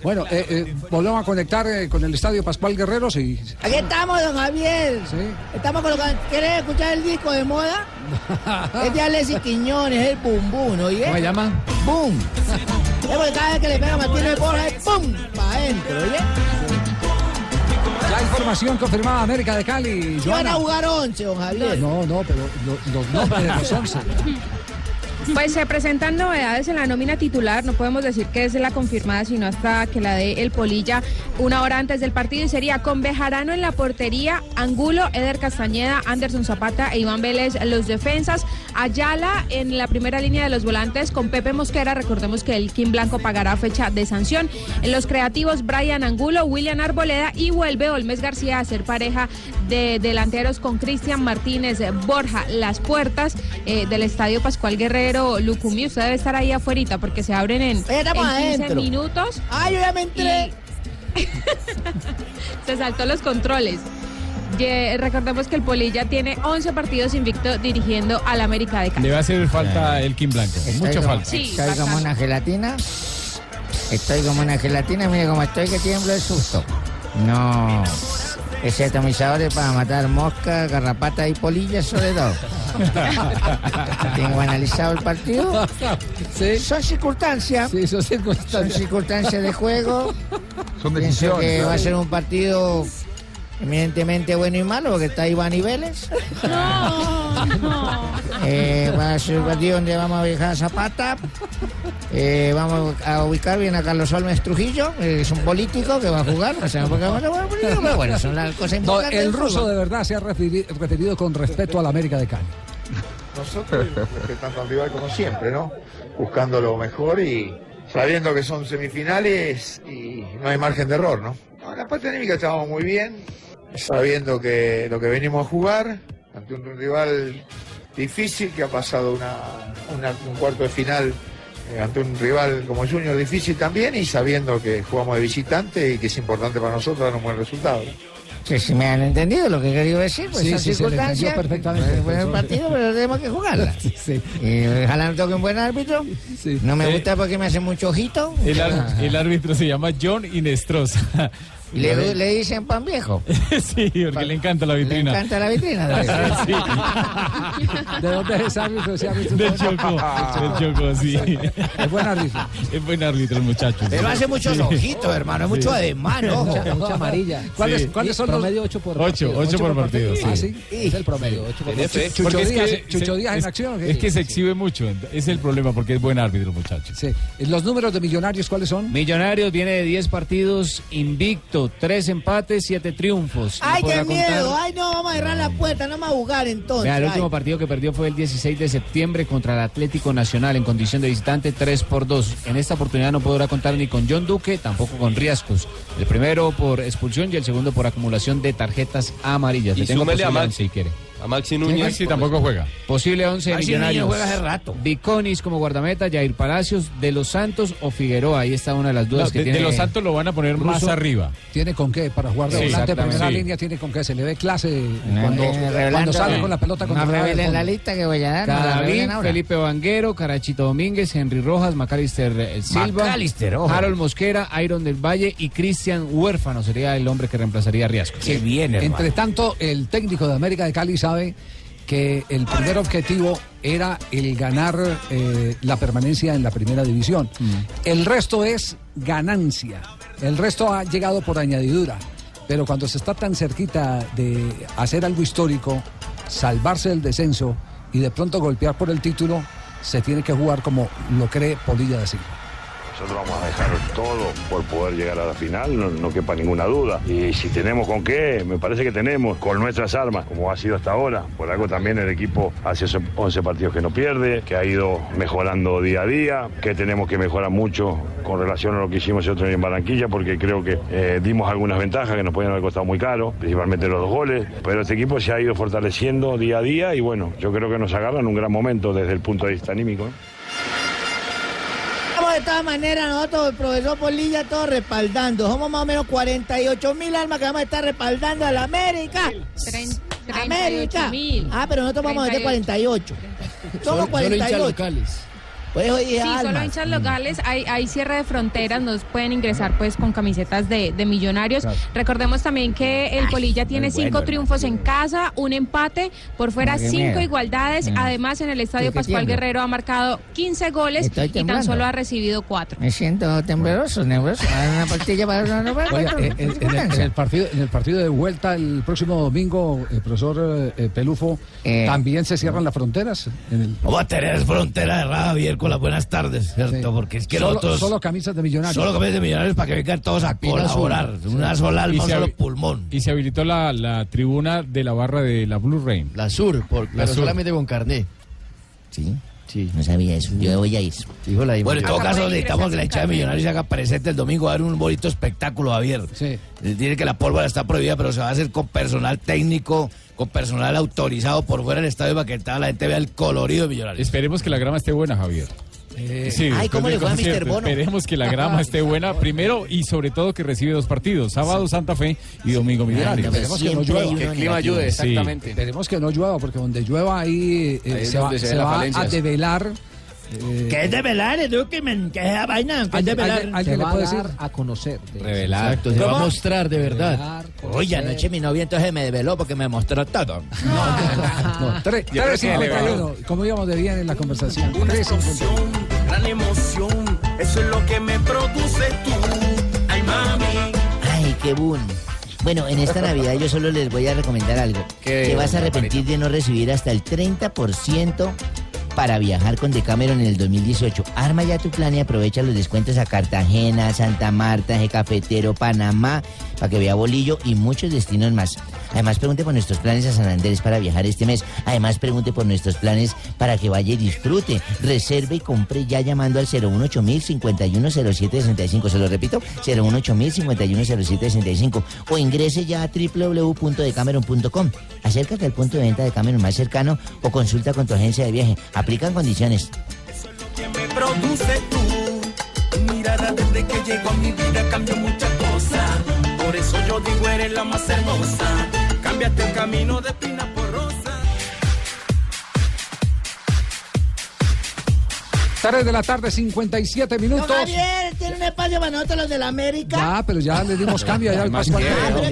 Bueno, eh, eh, volvemos a conectar eh, con el estadio Pascual Guerrero. Sí.
Aquí estamos, don Javier. Estamos colocando. ¿Quieres escuchar el disco de moda? es de Alexis Quiñones, es el Boom Boom, ¿oye?
¿Cómo se llama?
Boom. Es porque cada vez que le pega Martínez Borja es ¡pum! Para adentro, ¿oye?
La información confirmada América de Cali.
Van a jugar 11, don Javier.
No, no, pero lo- los nombres de los 11.
Pues se presentan novedades en la nómina titular, no podemos decir que es la confirmada, sino hasta que la dé el Polilla una hora antes del partido y sería con Bejarano en la portería, Angulo, Eder Castañeda, Anderson Zapata e Iván Vélez los defensas, Ayala en la primera línea de los volantes con Pepe Mosquera, recordemos que el Kim Blanco pagará fecha de sanción, en los creativos Brian Angulo, William Arboleda y vuelve Olmes García a ser pareja de delanteros con Cristian Martínez Borja, las puertas eh, del Estadio Pascual Guerrero Lucumí, usted debe estar ahí afuera porque se abren en, en 15
adentro.
minutos.
Ah, yo ya me entré.
se saltó los controles. Ye- recordemos que el Polilla tiene 11 partidos invicto dirigiendo al América de Cali.
Le va a hacer falta el Kim Blanco. Mucha
como-
falta.
Sí,
Estoy como una gelatina. Estoy como una gelatina. Mire cómo estoy que tiemblo de susto. No. Ese atomizador es para matar moscas, garrapatas y polillas sobre todo. Tengo analizado el partido. Son circunstancias.
Sí, son circunstancias.
Son circunstancias de juego.
Son
Pienso que
¿no?
va a ser un partido eminentemente bueno y malo porque está Iván y Vélez. Eh, va a ser un partido donde vamos a dejar a Zapata. Eh, vamos a ubicar bien a Carlos Olmes Trujillo, que es un político que va a jugar. No sé por qué va a jugar político, pero bueno, son las cosas
No,
importantes.
el
del
ruso
fútbol.
de verdad se ha referi- referido con respeto a la América de Cali.
Nosotros respetando al rival como siempre, ¿no? Buscando lo mejor y sabiendo que son semifinales y no hay margen de error, ¿no? No, la parte anímica estábamos muy bien, sabiendo que lo que venimos a jugar ante un rival difícil que ha pasado una, una- un cuarto de final eh, ante un rival como Junior difícil también y sabiendo que jugamos de visitante y que es importante para nosotros dar un buen resultado.
Que si me han entendido lo que he querido decir, pues
Sí, sí,
circunstancias.
perfectamente,
Pues, bueno, el
profesor.
partido, pero tenemos que jugarla. Y ojalá no toque un buen árbitro. No me
Eh,
gusta porque me hace mucho ojito.
El, ar- el árbitro se llama John Inestrosa.
Le, le dicen pan viejo.
sí, porque le encanta la
Le
vitrina.
encanta la vitrina. de verdad.
Sí.
¿De dónde es árbitro? Ese árbitro
Del Choco, del Choco, sí.
Es buen árbitro.
Es buen árbitro el muchacho.
Pero hace muchos
Sí.
ojitos, hermano, es mucho
Sí.
ademán, ojo.
Mucha, mucha amarilla.
¿Cuáles,
Sí.
¿cuáles son los
promedio 8 por
Ocho,
partido?
ocho por partido,
Ah,
sí.
sí. Es el promedio, 8 por partido.
Chucho
es
Díaz-
que
Chucho
se-
Díaz en
es-
acción,
Es que se exhibe mucho. Es el problema, porque es buen árbitro, muchacho.
Sí. ¿Los números de Millonarios cuáles son?
Millonarios viene de 10 partidos invicto, 3 empates, 7 triunfos.
Ay, qué
contar-
miedo. Ay, no, vamos a cerrar la puerta, no vamos a jugar entonces.
Vea, el
Ay.
último partido que perdió fue el 16 de septiembre contra el Atlético Nacional en condición de visitante 3 por 2. En esta oportunidad no podrá contar ni con John Duque, tampoco con Riascos. El primero por expulsión y el segundo por acumulación de tarjetas amarillas.
Y
Le tengo
súmele a
posible
Maxi.
once, si quiere.
A Maxi Núñez.
Maxi tampoco juega.
Posible 11 de
Maxi Núñez
Millonarios.
juega hace rato.
Viconis como guardameta, Jair Palacios, De Los Santos o Figueroa. Ahí está una de las dudas
No,
que
de,
tiene.
de los Santos lo van a poner más arriba.
¿Tiene con qué? Para jugar de
Sí,
volante de primera línea, tiene con qué. Se le ve clase
No,
cuando,
eh,
cuando sale
no.
con la pelota
No
controlada de
revelen la lista que voy a dar. no
Cadavid. Felipe Vanguero, Carachito Domínguez, Henry Rojas, Macalister eh, Silva,
Macalister, ojo.
Harold Mosquera, Iron del Valle y Cristian Huérfano sería el hombre que reemplazaría a Riasco.
Qué bien, hermano.
Entre tanto, el técnico de América de Cali sabe que el primer objetivo era el ganar eh, la permanencia en la primera división. El resto es ganancia. El resto ha llegado por añadidura. Pero cuando se está tan cerquita de hacer algo histórico, salvarse del descenso y de pronto golpear por el título, se tiene que jugar como lo cree Polilla de Silva.
Nosotros vamos a dejar todo por poder llegar a la final, no, quepa ninguna duda. Y si tenemos con qué, me parece que tenemos, con nuestras armas, como ha sido hasta ahora. Por algo también el equipo hace esos 11 partidos que no pierde, que ha ido mejorando día a día, que tenemos que mejorar mucho con relación a lo que hicimos el otro día en Barranquilla, porque creo que eh, dimos algunas ventajas que nos podían haber costado muy caro, principalmente los dos goles. Pero este equipo se ha ido fortaleciendo día a día y bueno, yo creo que nos agarran un gran momento desde el punto de vista anímico.
De todas maneras, nosotros, el profesor Polilla, todos respaldando. Somos más o menos 48 mil almas que vamos a estar respaldando a la América.
Tren-
América.
38.000.
Ah, pero nosotros vamos a meter 48. Somos
Solo- solo hinchas
48.
locales.
Pues
Sí, solo hinchas locales, hay, hay cierre de fronteras, nos pueden ingresar pues con camisetas de, de millonarios. Recordemos también que el Polilla tiene
bueno,
cinco triunfos en casa, un empate, por fuera
Qué
cinco
miedo.
igualdades.
Mm.
Además, en el estadio
¿Por qué
Pascual? Guerrero ha marcado 15 goles y tan solo ha recibido cuatro.
Me siento tembloroso, nervioso. Una para...
Oiga,
no,
eh, en, en el, partido, en el partido de vuelta el próximo domingo, el profesor eh, eh, Pelufo, ¿también se cierran las fronteras? En el...
Vamos a tener frontera de Javier con las buenas tardes, ¿cierto? Porque es que
solo,
nosotros...
solo camisas de millonarios.
Solo camisas de millonarios para que vengan todos a colaborar. Una sola alma,
Y
un
se
solo pulmón.
Y se habilitó la, la tribuna de la barra de la Blue Rain.
La Sur, por,
La
pero
Sur.
solamente con carné.
Sí.
Sí.
No sabía eso. Yo voy a ir.
Dijo la
Bueno, en todo caso, necesitamos que la hinchada de Millonarios se haga presente el domingo. A haber un bonito espectáculo, Javier.
Sí.
Tiene que la pólvora está prohibida, pero se va a hacer con personal técnico, con personal autorizado por fuera del estadio para que toda la gente vea el colorido de Millonarios.
Esperemos que la grama esté buena, Javier. Sí,
Ay,
después
¿cómo
del
le fue a Mr.
concierto,
Bono?
Esperemos que la grama esté buena primero y sobre todo que recibe dos partidos, sábado Santa Fe y domingo Millonarios.
Esperemos que no llueva.
Que el clima ayude, exactamente.
Esperemos que no llueva, porque donde llueva ahí, eh, se va,
se
se a develar. eh,
¿Qué es de velar, Eduquemen? ¿Qué es esa vaina? ¿Qué es de
¿Alguien-
velar?
alguien- alguien le puede decir?
a conocer. de-
Revelar.
Exacto, se va a mostrar de verdad.
Oye, anoche mi novia entonces me develó porque me mostró todo.
No,
que
3.51. ¿Cómo íbamos de bien en la conversación?
Una
3.51.
gran emoción, eso es lo que me produce tú. Ay, mami.
Ay, qué boom. Bueno, en esta Navidad yo solo les voy a recomendar algo.
¿Qué,
Te vas a arrepentir de no recibir hasta el 30% para viajar con Decameron en el 2018. Arma ya tu plan y aprovecha los descuentos a Cartagena, Santa Marta, Eje Cafetero, Panamá, para que vea Bolillo y muchos destinos más. Además, pregunte por nuestros planes a San Andrés para viajar este mes. Además, pregunte por nuestros planes para que vaya y disfrute. Reserve y compre ya llamando al 018 510765 Se lo repito, 018 510765 O ingrese ya a www.decameron.com. Acércate al punto de venta de Cameron más cercano o consulta con tu agencia de viaje. Aplican condiciones.
que me produce tú. Mirada desde que llegó a mi vida cambió muchas cosas. Por eso yo digo eres la más hermosa. Cámbiate el camino de espina
3 de la tarde, 57
Don
minutos.
Javier, tiene un espacio para nosotros los de la América.
Ya, pero ya le dimos cambio allá al
Más
Pascual.
Ah, pero es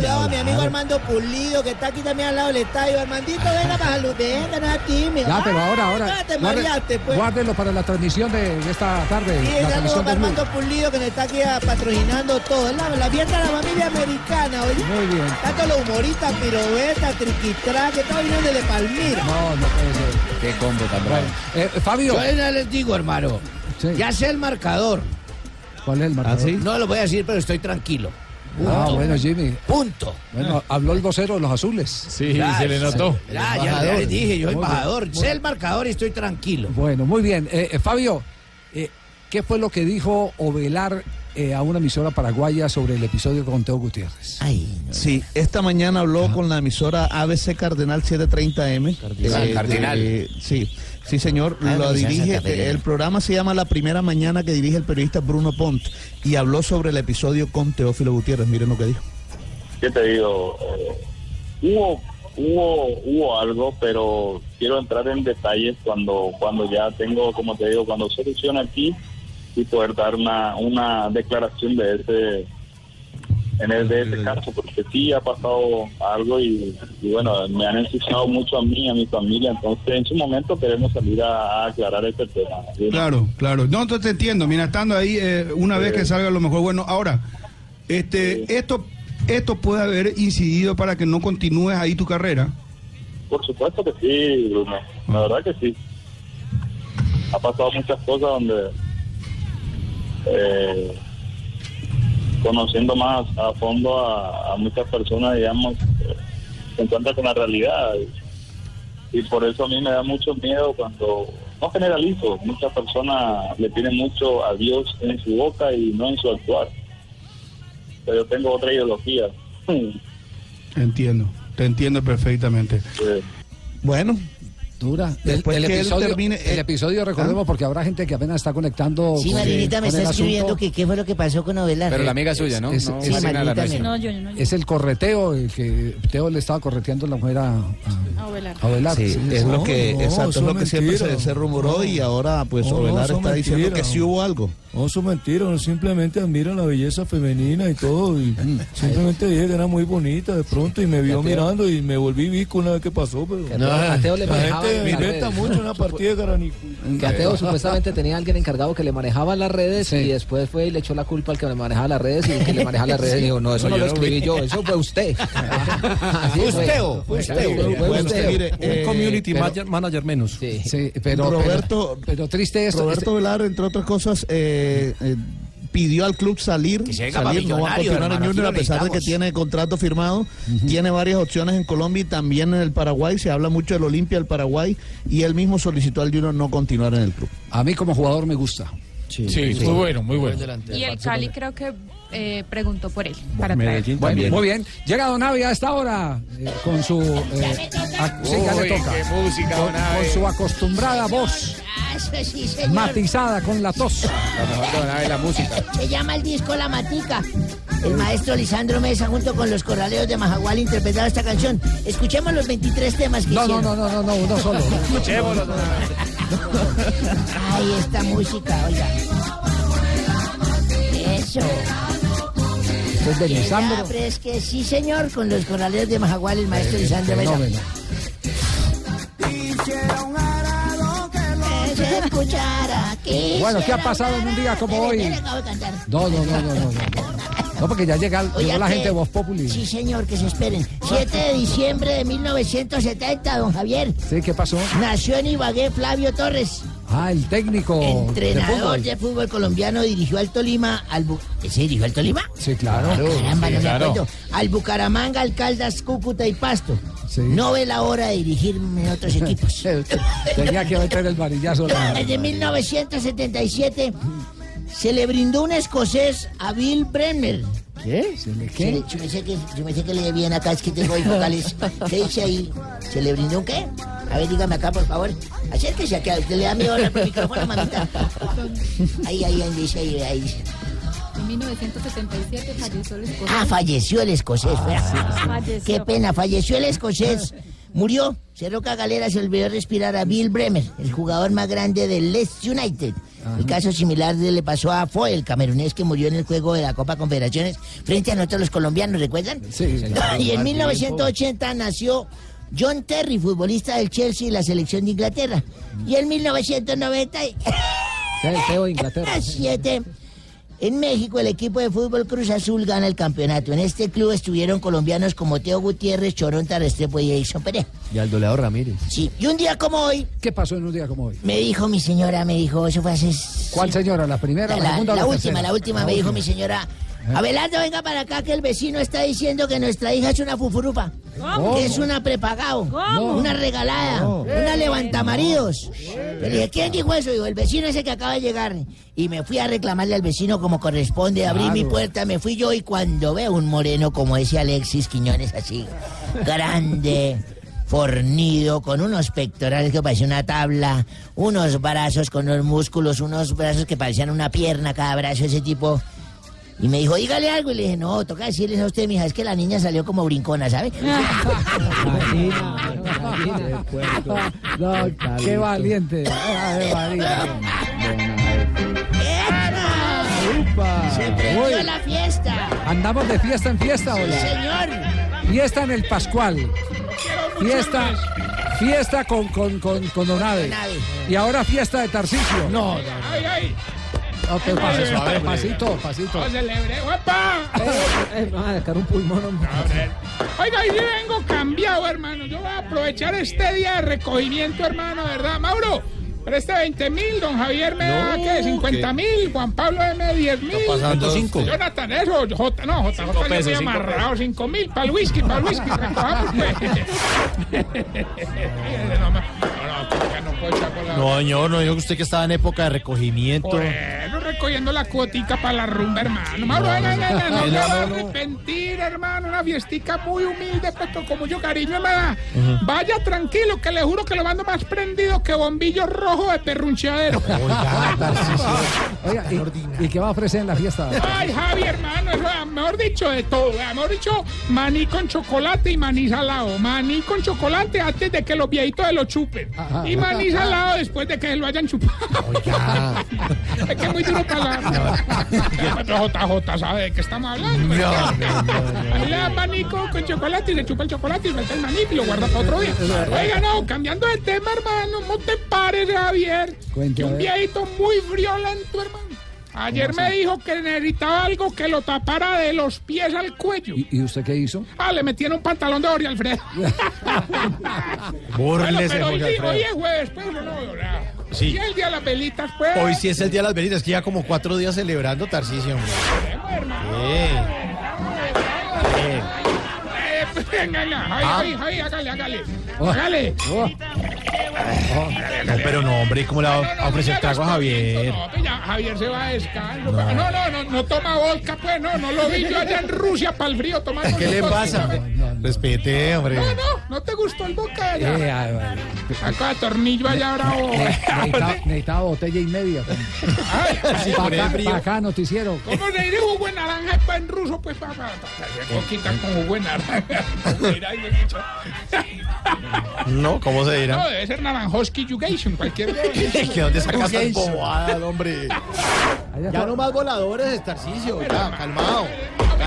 que a mi amigo. Armando Pulido, que está aquí también al lado del estadio. Armandito, venga para salud, venga, no es tímido.
Ya, pero ahora,
Ah,
ahora.
Te
guarde-
mareaste, pues.
Guárdelo para la transmisión de, de esta tarde.
Y
la
saludo para
de Blue.
Armando Pulido, que nos está aquí ah, patrocinando todo. La, la fiesta de la familia americana, oye.
Muy bien.
Tanto los humoristas, piruetas, triquitrá, que todo vino desde Palmira.
No, no puede ser.
Qué combo tan bravo.
Eh, Fabio,
Yo les digo, hermano.
Sí.
Ya sé el marcador.
¿cuál es el marcador?
No lo voy a decir, pero estoy tranquilo.
Ah, bueno, Jimmy.
Punto.
Bueno, habló el vocero de los azules.
Sí,
Ya,
se le notó.
Ya, ya, ya
embajador.
les dije, yo
Muy bien.
embajador. Sé el marcador y estoy tranquilo.
Bueno, muy bien. Eh, eh, Fabio, eh, ¿qué fue lo que dijo Ovelar eh, a una emisora paraguaya sobre el episodio con Teo Gutiérrez?
Ay,
Sí, esta mañana habló con la emisora ABC Cardenal 730M.
Cardinal.
Eh,
Cardinal.
de- sí, sí, señor.
Ah,
lo dirige. Eh, el programa se llama La Primera Mañana que dirige el periodista Bruno Pont y habló sobre el episodio con Teófilo Gutiérrez. Miren lo que dijo.
¿qué te digo? Eh, hubo, hubo, hubo algo, pero quiero entrar en detalles cuando, cuando ya tengo, como te digo, cuando solucione aquí y poder dar una, una declaración de ese, en el, de ese caso, porque sí ha pasado algo y, y bueno, me han ensuciado mucho a mí, a mi familia, entonces en su momento queremos salir a, a aclarar este tema. ¿sí?
Claro, claro. No, entonces te entiendo. Mira, estando ahí, eh, una vez que salga lo mejor, bueno, ahora, este, esto, esto puede haber incidido para que no continúes ahí tu carrera.
Por supuesto que sí, Bruno. La verdad que sí. Ha pasado muchas cosas donde, eh, conociendo más a fondo a, a muchas personas, digamos, se encuentra con la realidad. Y, y por eso a mí me da mucho miedo cuando, no generalizo, muchas personas le tienen mucho a Dios en su boca y no en su actuar. Pero yo tengo otra ideología.
Entiendo, te entiendo perfectamente.
Bueno,
Dura. El,
Después
el
que él
episodio,
termine,
el
eh,
episodio, recordemos, porque habrá gente que apenas está conectando.
Sí,
con-
Marinita me está escribiendo
asunto.
que qué fue lo que pasó con Ovelar.
Pero la amiga suya, ¿no?
Es,
No,
es-
Marina, la nuestra.
No, yo no. yo.
es el correteo, el que Teo le estaba correteando la mujer a, a-
A Ovelar.
a Ovelar.
Sí,
Sí,
es lo que,
No,
exacto, es lo que siempre se, se rumoró y ahora pues Ovelar está
es
diciendo
mentira.
que sí hubo algo.
No, eso es mentira, no simplemente admira la belleza femenina y todo. Y simplemente dije que era muy bonita de pronto y me vio mirando y me volví visco una vez que pasó. Pero
No, a Teo le manejaba las
inventa
redes.
mucho una partida de garanico.
Que Ateo supuestamente tenía alguien encargado que le manejaba las redes y después fue y le echó la culpa al que le manejaba las redes y el que le manejaba las redes dijo, no, eso
No,
lo escribí yo, eso fue usted. Así
Fue
fue.
Usteo, fue
Sí,
Bueno,
Usteo.
mire,
eh,
un community
pero-
manager, manager menos.
Sí.
Sí, pero,
Roberto,
pero, pero triste esto.
Roberto
este-
Velar, entre otras cosas, eh, eh, pidió al club salir, salir no va a continuar en Junior a pesar de que tiene contrato firmado, tiene varias opciones en Colombia y también en el Paraguay, se habla mucho del Olimpia del Paraguay y él mismo solicitó al Junior no continuar en el club.
A mí como jugador me gusta.
Sí, muy bueno, muy bueno.
Y el Cali creo que eh, preguntó por él para traer.
Medellín también.
muy bien. Llega Don Avi a esta hora eh, con su. eh, sí, ya le
Uy,
toca.
qué música,
con,
Don Avi.
con su acostumbrada voz
eso sí, señor.
matizada con la tos.
La mejor la música.
Se llama el disco La Matica. El maestro Lisandro Mesa junto con los corraleos de Majagual interpretaron esta canción. Escuchemos los 23 temas que
No, no,
hicieron.
no, no, no, uno solo.
Escuchémoslo, Don.
Ay, esta música, oiga. Eso.
Esto es de Lisandro.
Ya, pero es que sí, señor, con los corraleos de Majagual, el maestro Lisandro Mesa. Escuchara, que
Bueno, ¿qué ha pasado en un día como hoy? No, no, no, no, no. No, No, porque ya llega, llegó la
que-
gente de Voz Populi.
Sí, señor, que se esperen. 7 de diciembre de 1970, don Javier.
Sí, ¿qué pasó?
Nació en Ibagué Flavio Torres,
Ah, el técnico. de
entrenador
fútbol.
de fútbol colombiano, dirigió al Tolima, al Bu- ¿Se dirigió al Tolima?
Sí, claro.
Caramba,
Sí,
no me
claro.
acuerdo. Al Bucaramanga, al Caldas, Cúcuta y Pasto.
Sí.
No ve la hora de dirigirme en otros equipos.
Tenía que meter el varillazo.
Desde 1977 se le brindó un escocés a Bill Bremer.
¿Qué? ¿Se le
Se
qué?
le- Yo me sé que, yo me sé que lee bien acá, es que tengo ahí vocales. ¿Qué dice ahí? ¿Se le brindó un qué? A ver, dígame acá, por favor. Acérquese acá, usted le da miedo al micrófono, mamita. Ahí, ahí, ahí, dice, ahí, ahí.
En 1977 falleció el escocés.
Ah, falleció el escocés. fuera.
Falleció.
Qué pena, falleció el escocés. Murió. Cerró Galera, se olvidó respirar a Bill Bremer, el jugador más grande del Leeds United. El caso similar le pasó a Foy, el camerunés que murió en el juego de la Copa Confederaciones frente a nosotros los colombianos, ¿recuerdan?
Sí,
y en 1980 nació John Terry, futbolista del Chelsea y la selección de Inglaterra. Y en 1997
Sí, Teo de Inglaterra.
en México, el equipo de fútbol Cruz Azul gana el campeonato. En este club estuvieron colombianos como Teo Gutiérrez, Choronta Restrepo y Edison Perea.
Y al doleado Ramírez.
Sí, y un día como hoy,
¿Qué pasó en un día como hoy?
me dijo mi señora, me dijo, eso fue hace...
¿Cuál señora? ¿La primera, la,
La,
segunda o
la
la
última, la última,
La
me dijo
última.
mi señora. Abelardo, venga para acá que el vecino está diciendo que nuestra hija es una fufurupa.
¿Cómo?
Que es una prepagado.
¿Cómo?
Una regalada. Una levantamaridos. Le dije, ¿quién dijo eso? Digo, el vecino ese que acaba de llegar. Y me fui a reclamarle al vecino como corresponde. Abrí
Claro.
mi puerta, me fui yo y cuando veo un moreno como ese Alexis Quiñones así, grande, fornido, con unos pectorales que parecían una tabla, unos brazos con unos músculos, unos brazos que parecían una pierna cada brazo, ese tipo. Y me dijo, dígale algo. Y le dije, no, toca decirles a usted, mija, es que la niña salió como brincona, ¿sabe?
No, qué valiente. Ave María.
Se prendió la fiesta.
Andamos de fiesta en fiesta
Sí,
hoy.
señor.
Fiesta en el Pascual. Fiesta, fiesta con, con, con, con Donave. Y ahora fiesta de Tarcisio. No, no.
¡Ay, ay!
Ok, pase, suave, pasito, pasito.
¡No celebre! ¡Guapa!
Eh, me va a dejar un pulmón. hombre.
Oiga, hoy vengo cambiado, hermano. Yo voy a aprovechar este día de recogimiento, hermano, ¿verdad? Mauro, preste 20 mil, don Javier me da, ¿qué? 50 mil, Juan Pablo M 10 mil.
pasando cinco?
Jonathan, eso, J, no, J, J,
pesos,
muy
cinco
amarrado, 5 mil, para el whisky, para el whisky, recojamos, pues. no, no, no, no.
No, señor, no dijo usted que estaba en época de recogimiento.
Bueno, cogiendo la cuotica para la rumba, hermano. Mauro, no,
No,
se
no,
va a
no.
arrepentir, hermano. Una fiestica muy humilde, pero con mucho cariño, da. Vaya tranquilo, que le juro que lo mando más prendido que bombillo rojo de perruncheadero.
Oiga, ¿y, y qué va a ofrecer en la fiesta?
Ay, Javi, hermano, eso, mejor dicho, de todo. Mejor dicho, maní con chocolate y maní salado. Maní con chocolate antes de que los viejitos se lo chupen. Y maní salado después de que se lo hayan chupado. es que es muy duro para la... JJ sabe de qué estamos hablando. Ahí le dan maní con, con chocolate y se chupa el chocolate y suelta el maní y lo guarda para otro día. Oiga, no, cambiando de tema, hermano, no te pares, Javier. Que un viejito muy violento, hermano. Ayer me dijo que necesitaba algo que lo tapara de los pies al cuello.
¿Y, y usted qué hizo?
Ah, le metieron un pantalón de Jorge Alfredo.
Bórrele
pero hoy, hoy es jueves, pues, no, no, no.
Sí.
Y el día de las velitas, pues.
Hoy sí es el Día de las Velitas, que ya como cuatro días celebrando Tarcisio, hombre.
Javi. Javi, hágale, hágale. Hágale.
No, pero no, hombre, ¿cómo le va a ofrecer trago a Javier?
No, pues ya Javier se va a descanso. No, no, no, no, no toma vodka, pues, no, no lo vi yo allá en Rusia para el frío tomando.
¿Qué le pasa? Respete, hombre.
No, no, no te gustó el vodka allá.
Eh.
Acá tornillo allá bravo.
Ne- necesitaba, necesitaba botella y media. Acá,
frío.
pa' acá, noticiero.
¿Cómo se dice jugo de naranja en ruso? Pues para pa, pa, coquita con jugo de naranja. Mira, ahí.
No, ¿cómo se
No,
dirá?
debe ser naranjoski Jugation, cualquier
¿Que dónde sacas
Jugation.
bobadas, hombre? Ya no más voladores, Tarcisio, ya, calmado.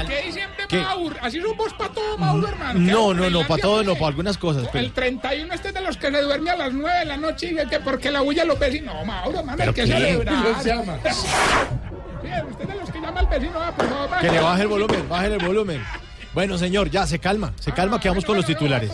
¿Qué siempre
¿Qué?
Mauro? Así son vos para todo, Mauro, hermano.
No, no, no, para todo no, para algunas cosas. pero-
El 31 este es de los que se duerme a las 9 de la noche y que porque la bulla los vecinos. No, Mauro, hermano, hay
¿Pero
que
qué?
celebrar.
¿Cómo se llama?
Sí, usted es de los que llama al vecino, ah, por favor.
Que le baje el volumen, baje el volumen. Bueno, señor, ya se calma, se calma, que vamos con los titulares.